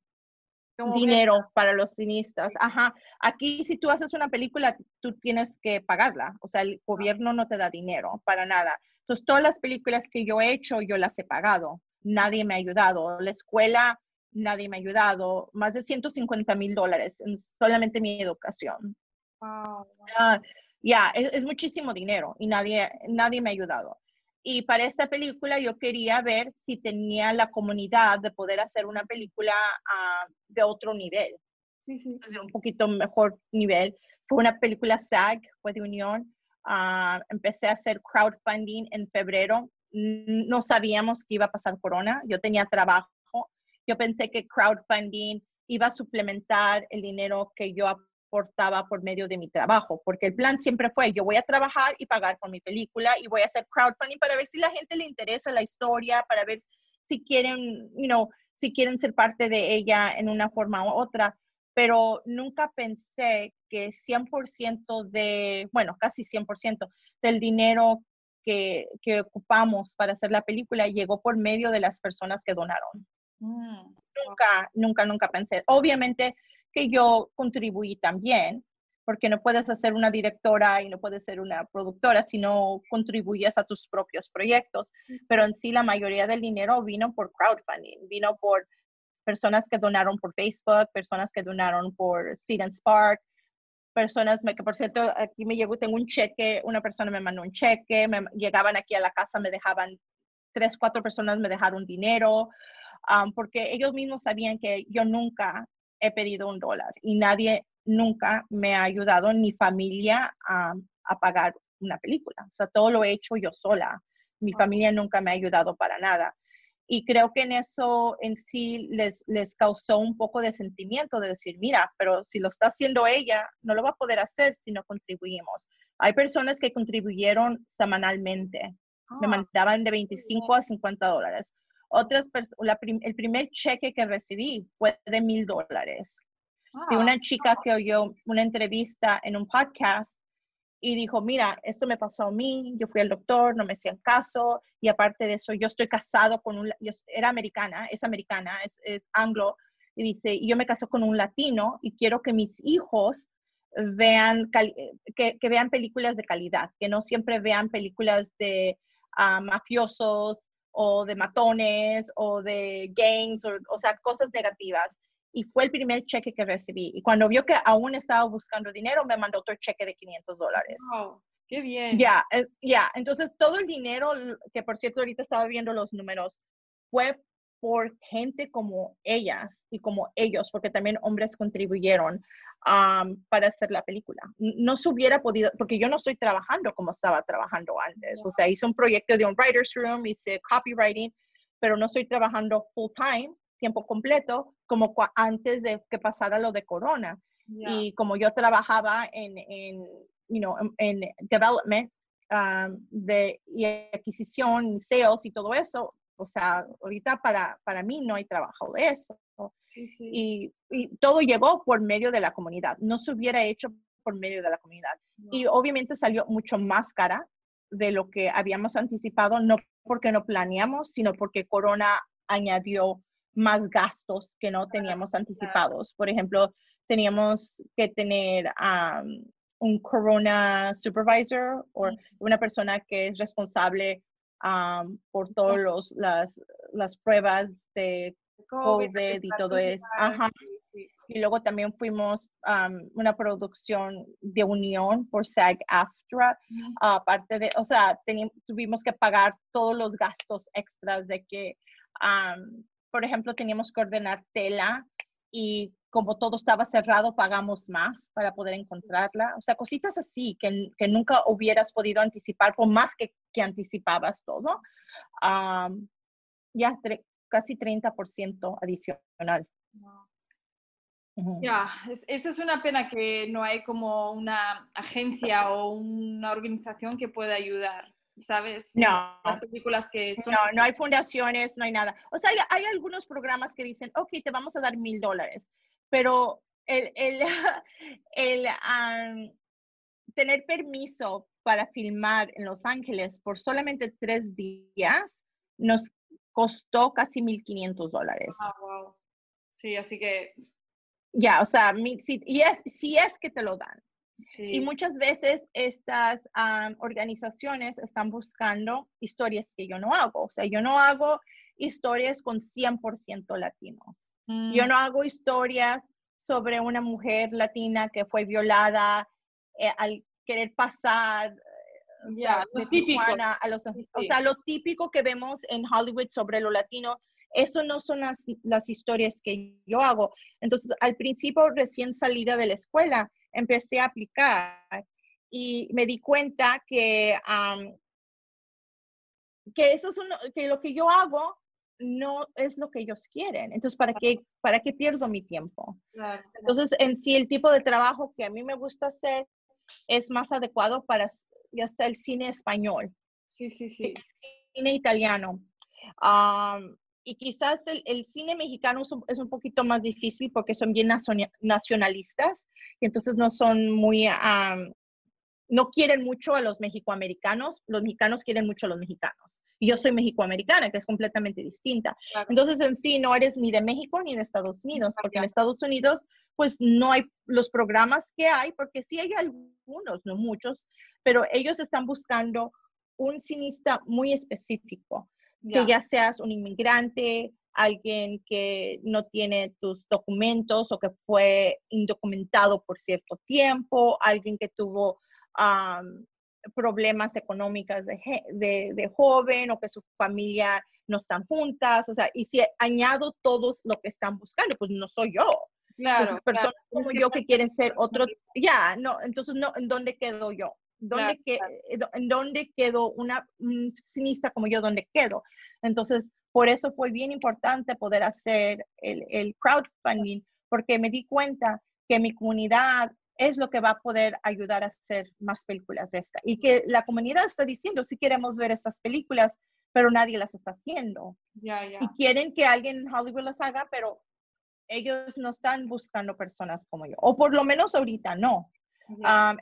dinero para los cineastas. Ajá. Aquí si tú haces una película, tú tienes que pagarla. O sea, el gobierno no te da dinero para nada. Entonces, todas las películas que yo he hecho, yo las he pagado. Nadie me ha ayudado. La escuela, nadie me ha ayudado. Más de 150 mil dólares en solamente mi educación. Wow. Ah, ya, es, es, muchísimo dinero y nadie, nadie me ha ayudado. Y para esta película yo quería ver si tenía la comunidad de poder hacer una película ah, de otro nivel. Sí, sí. De un poquito mejor nivel. Fue una película SAG, fue de unión. Ah, empecé a hacer crowdfunding en febrero. No sabíamos que iba a pasar corona. Yo tenía trabajo. Yo pensé que crowdfunding iba a suplementar el dinero que yo portaba por medio de mi trabajo, porque el plan siempre fue, yo voy a trabajar y pagar por mi película y voy a hacer crowdfunding para ver si la gente le interesa la historia, para ver si quieren, you know, si quieren ser parte de ella en una forma u otra, pero nunca pensé que 100% de, bueno, casi 100% del dinero que, que, ocupamos para hacer la película llegó por medio de las personas que donaron. Mm, nunca, nunca, nunca pensé. Obviamente, que yo contribuí también, porque no puedes hacer una directora y no puedes ser una productora si no contribuyes a tus propios proyectos. Pero en sí la mayoría del dinero vino por crowdfunding, vino por personas que donaron por Facebook, personas que donaron por Seed and Spark, personas que por cierto aquí me llegó, tengo un cheque, una persona me mandó un cheque, me llegaban aquí a la casa, me dejaban, tres, cuatro personas me dejaron dinero, um, porque ellos mismos sabían que yo nunca he pedido un dólar y nadie nunca me ha ayudado, ni familia, a, pagar una película. O sea, todo lo he hecho yo sola. Mi familia nunca me ha ayudado para nada. Y creo que en eso en sí les, les causó un poco de sentimiento de decir, mira, pero si lo está haciendo ella, no lo va a poder hacer si no contribuimos. Hay personas que contribuyeron semanalmente. Me ah, mandaban de 25 a 50 dólares. Otras personas, el primer cheque que recibí fue de mil dólares. De una chica que oyó una entrevista en un podcast y dijo, mira, esto me pasó a mí, yo fui al doctor, no me hacían caso, y aparte de eso, yo estoy casado con un, yo, era americana, es americana, es, anglo, y dice, yo me caso con un latino y quiero que mis hijos vean, que, vean películas de calidad, que no siempre vean películas de ah, mafiosos, o de matones o de gangs, o, o sea, cosas negativas. Y fue el primer cheque que recibí. Y cuando vio que aún estaba buscando dinero, me mandó otro cheque de 500 dólares. ¡Wow! ¡Qué bien! Ya, eh, ya. Entonces, todo el dinero, que por cierto ahorita estaba viendo los números, fue por gente como ellas y como ellos, porque también hombres contribuyeron para hacer la película. No se hubiera podido, porque yo no estoy trabajando como estaba trabajando antes. O sea, hice un proyecto de un writer's room, hice copywriting, pero no estoy trabajando full time, tiempo completo, como antes de que pasara lo de corona. Y como yo trabajaba en, en, you know, en, development de, y adquisición, sales y todo eso, o sea, ahorita para, para mí no hay trabajo de eso. Sí, sí. Y, y, todo llegó por medio de la comunidad. No se hubiera hecho por medio de la comunidad. Y obviamente salió mucho más cara de lo que habíamos anticipado, no porque no planeamos, sino porque Corona añadió más gastos que no teníamos anticipados. Por ejemplo, teníamos que tener un Corona Supervisor o una persona que es responsable por todas las, las pruebas de COVID, y todo eso. Y luego también fuimos una producción de unión por SAG-AFTRA. Aparte de, o sea, tuvimos que pagar todos los gastos extras de que, por ejemplo, teníamos que ordenar tela y como todo estaba cerrado, pagamos más para poder encontrarla. O sea, cositas así que, que nunca hubieras podido anticipar, por más que, que anticipabas todo. ya casi 30% adicional. Ya, eso es una pena que no hay como una agencia o una organización que pueda ayudar. ¿sabes? No. Las películas que son... No, no hay fundaciones, no hay nada. O sea, hay, algunos programas que dicen, ok, te vamos a dar mil dólares, pero el, el, el tener permiso para filmar en Los Ángeles por solamente tres días nos costó casi 1.500 dólares. Ah, wow. Sí, así que... Ya, o sea, si, y es, si es que te lo dan. Y muchas veces estas organizaciones están buscando historias que yo no hago. O sea, yo no hago historias con 100% latinos. Yo mm. no hago historias sobre una mujer latina que fue violada eh, al querer pasar A los, O sea, lo típico que vemos en Hollywood sobre lo latino, eso no son las, las historias que yo hago. Entonces, al principio, recién salida de la escuela, empecé a aplicar y me di cuenta que, que, eso es que lo que yo hago no es lo que ellos quieren. Entonces, ¿para qué, para qué pierdo mi tiempo? Entonces, en sí, el tipo de trabajo que a mí me gusta hacer es más adecuado para ya sea el cine español. Sí, sí, sí. cine italiano. y quizás el, cine mexicano es un, poquito más difícil porque son bien nacionalistas y entonces no son muy, no quieren mucho a los mexicoamericanos, los mexicanos quieren mucho a los mexicanos. Y yo soy mexicoamericana, que es completamente distinta. Entonces, en sí, no eres ni de México ni de Estados Unidos, porque en Estados Unidos, pues no hay los programas que hay, porque sí hay algunos, no muchos, pero ellos están buscando un cinista muy específico, que ya seas un inmigrante, alguien que no tiene tus documentos o que fue indocumentado por cierto tiempo, alguien que tuvo problemas económicos de, de, joven o que su familia no están juntas, o sea, y si añado todos lo que están buscando, pues no soy yo. Claro. personas como yo que quieren ser otro, ya, no, entonces no, ¿en dónde quedo yo? ¿Dónde que, ¿En dónde quedo una un cinista como yo? ¿Dónde quedo? Entonces, por eso fue bien importante poder hacer el, el crowdfunding, porque me di cuenta que mi comunidad es lo que va a poder ayudar a hacer más películas de esta. Y que la comunidad está diciendo, si queremos ver estas películas, pero nadie las está haciendo. Y quieren que alguien en Hollywood las haga, pero ellos no están buscando personas como yo. O por lo menos ahorita no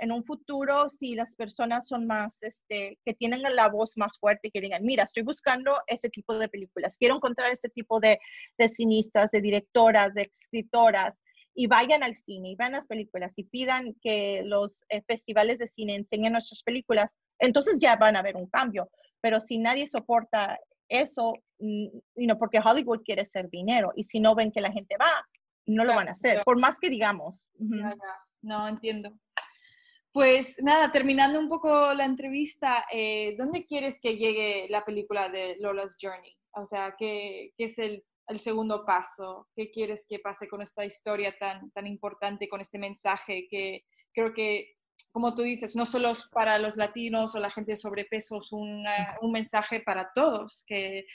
en un futuro, si las personas son más, este, que tienen la voz más fuerte, que digan, mira, estoy buscando ese tipo de películas, quiero encontrar este tipo de, de cineastas, de directoras, de escritoras, y vayan al cine y vean las películas y pidan que los eh, festivales de cine enseñen nuestras películas, entonces ya van a haber un cambio. Pero si nadie soporta eso, mm, porque Hollywood quiere hacer dinero y si no ven que la gente va, no lo van a hacer, por más que digamos. No, entiendo. Pues nada, terminando un poco la entrevista, eh, ¿dónde quieres que llegue la película de Lola's Journey? O sea, ¿qué, qué es el, el, segundo paso? ¿Qué quieres que pase con esta historia tan, tan importante, con este mensaje que creo que como tú dices, no solo para los latinos o la gente de sobrepeso, es un mensaje para todos que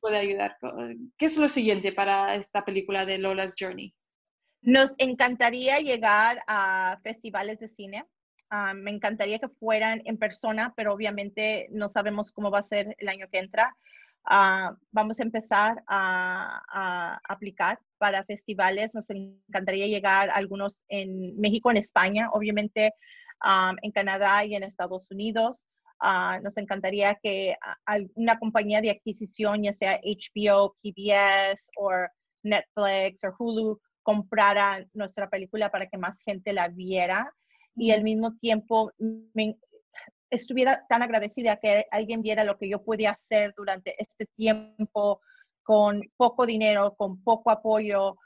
puede ayudar. ¿Qué es lo siguiente para esta película de Lola's Journey? Nos encantaría llegar a festivales de cine. Ah, me encantaría que fueran en persona, pero obviamente no sabemos cómo va a ser el año que entra. Ah, vamos a empezar a, a, aplicar para festivales. Nos encantaría llegar a algunos en México, en España. Obviamente en Canadá y en Estados Unidos. Ah, nos encantaría que una compañía de adquisición, ya sea HBO, PBS o Netflix o Hulu, comprara nuestra película para que más gente la viera y al mismo tiempo estuviera tan agradecida que alguien viera lo que yo pude hacer durante este tiempo con poco dinero, con poco apoyo,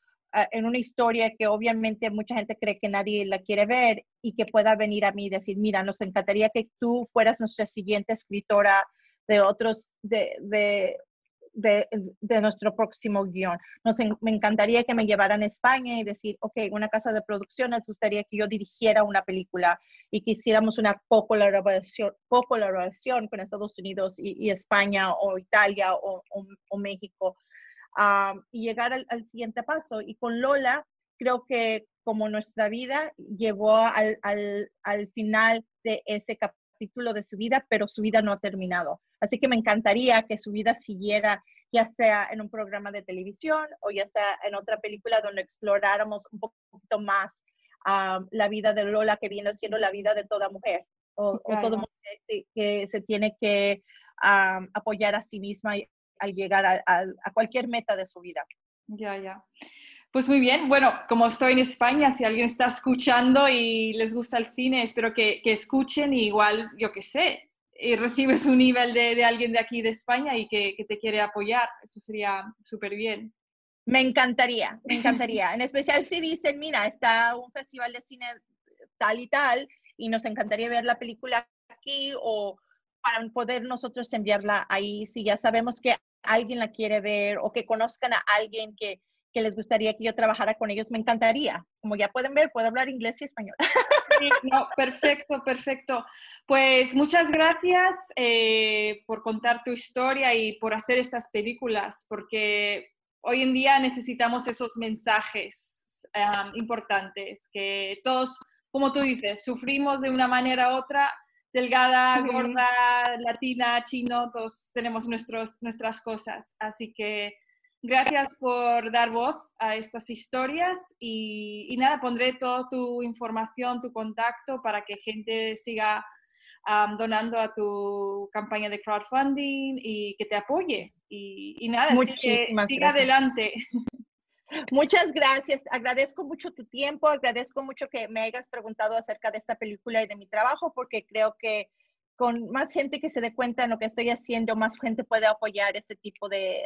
en una historia que obviamente mucha gente cree que nadie la quiere ver y que pueda venir a mí y decir, mira, nos encantaría que tú fueras nuestra siguiente escritora de otros, de, de, de, nuestro próximo guion. Nos, me encantaría que me llevaran a España y decir, ok, una casa de producción, nos gustaría que yo dirigiera una película y que hiciéramos una popularización, popularización con Estados Unidos y, España o Italia o, o México y llegar al, siguiente paso. Y con Lola, creo que como nuestra vida llegó al, al, final de ese capítulo de su vida, pero su vida no ha terminado. Así que me encantaría que su vida siguiera, ya sea en un programa de televisión o ya sea en otra película donde exploráramos un poquito más la vida de Lola, que viene siendo la vida de toda mujer, o, todo mujer que, se tiene que apoyar a sí misma al llegar a, cualquier meta de su vida. Ya, ya. Pues muy bien, bueno, como estoy en España, si alguien está escuchando y les gusta el cine, espero que, escuchen y igual, yo qué sé, y recibes un nivel de, alguien de aquí de España y que, te quiere apoyar, eso sería súper bien. Me encantaría, me encantaría. En especial si dicen, mira, está un festival de cine tal y tal y nos encantaría ver la película aquí o para poder nosotros enviarla ahí, si ya sabemos que alguien la quiere ver o que conozcan a alguien que, que les gustaría que yo trabajara con ellos, me encantaría. Como ya pueden ver, puedo hablar inglés y español. No, perfecto, perfecto. Pues muchas gracias eh, por contar tu historia y por hacer estas películas, porque hoy en día necesitamos esos mensajes importantes, que todos, como tú dices, sufrimos de una manera u otra delgada, gorda, latina, chino, todos tenemos nuestros, nuestras cosas. Así que gracias por dar voz a estas historias y, nada, pondré toda tu información, tu contacto para que gente siga donando a tu campaña de crowdfunding y que te apoye. Y, nada, siga adelante. Muchas gracias. Agradezco mucho tu tiempo, agradezco mucho que me hayas preguntado acerca de esta película y de mi trabajo, porque creo que con más gente que se dé cuenta de lo que estoy haciendo, más gente puede apoyar este tipo de,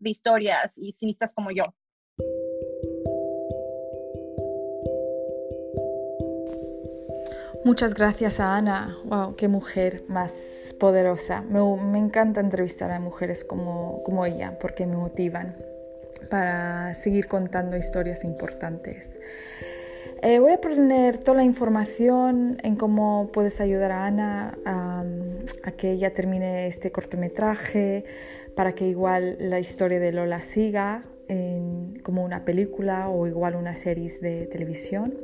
historias y cinistas como yo. Muchas gracias a Ana. Wow, qué mujer más poderosa. Me, encanta entrevistar a mujeres como ella porque me motivan para seguir contando historias importantes. Eh, voy a poner toda la información en cómo puedes ayudar a Ana a que ella termine este cortometraje, para que igual la historia de Lola siga como una película o igual una serie de televisión.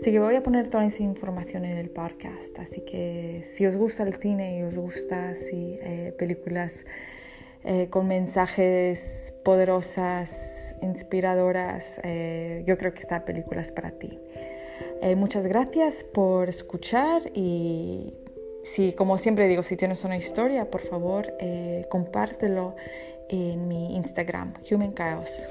Así que voy a poner toda esa información en el podcast. Así que si os gusta el cine y os gusta así, eh, películas eh, con mensajes poderosas, inspiradoras. Eh, yo creo que esta película es para ti. Eh, muchas gracias por escuchar y si, como siempre digo, si tienes una historia, por favor, compártelo en mi Instagram, Human Chaos.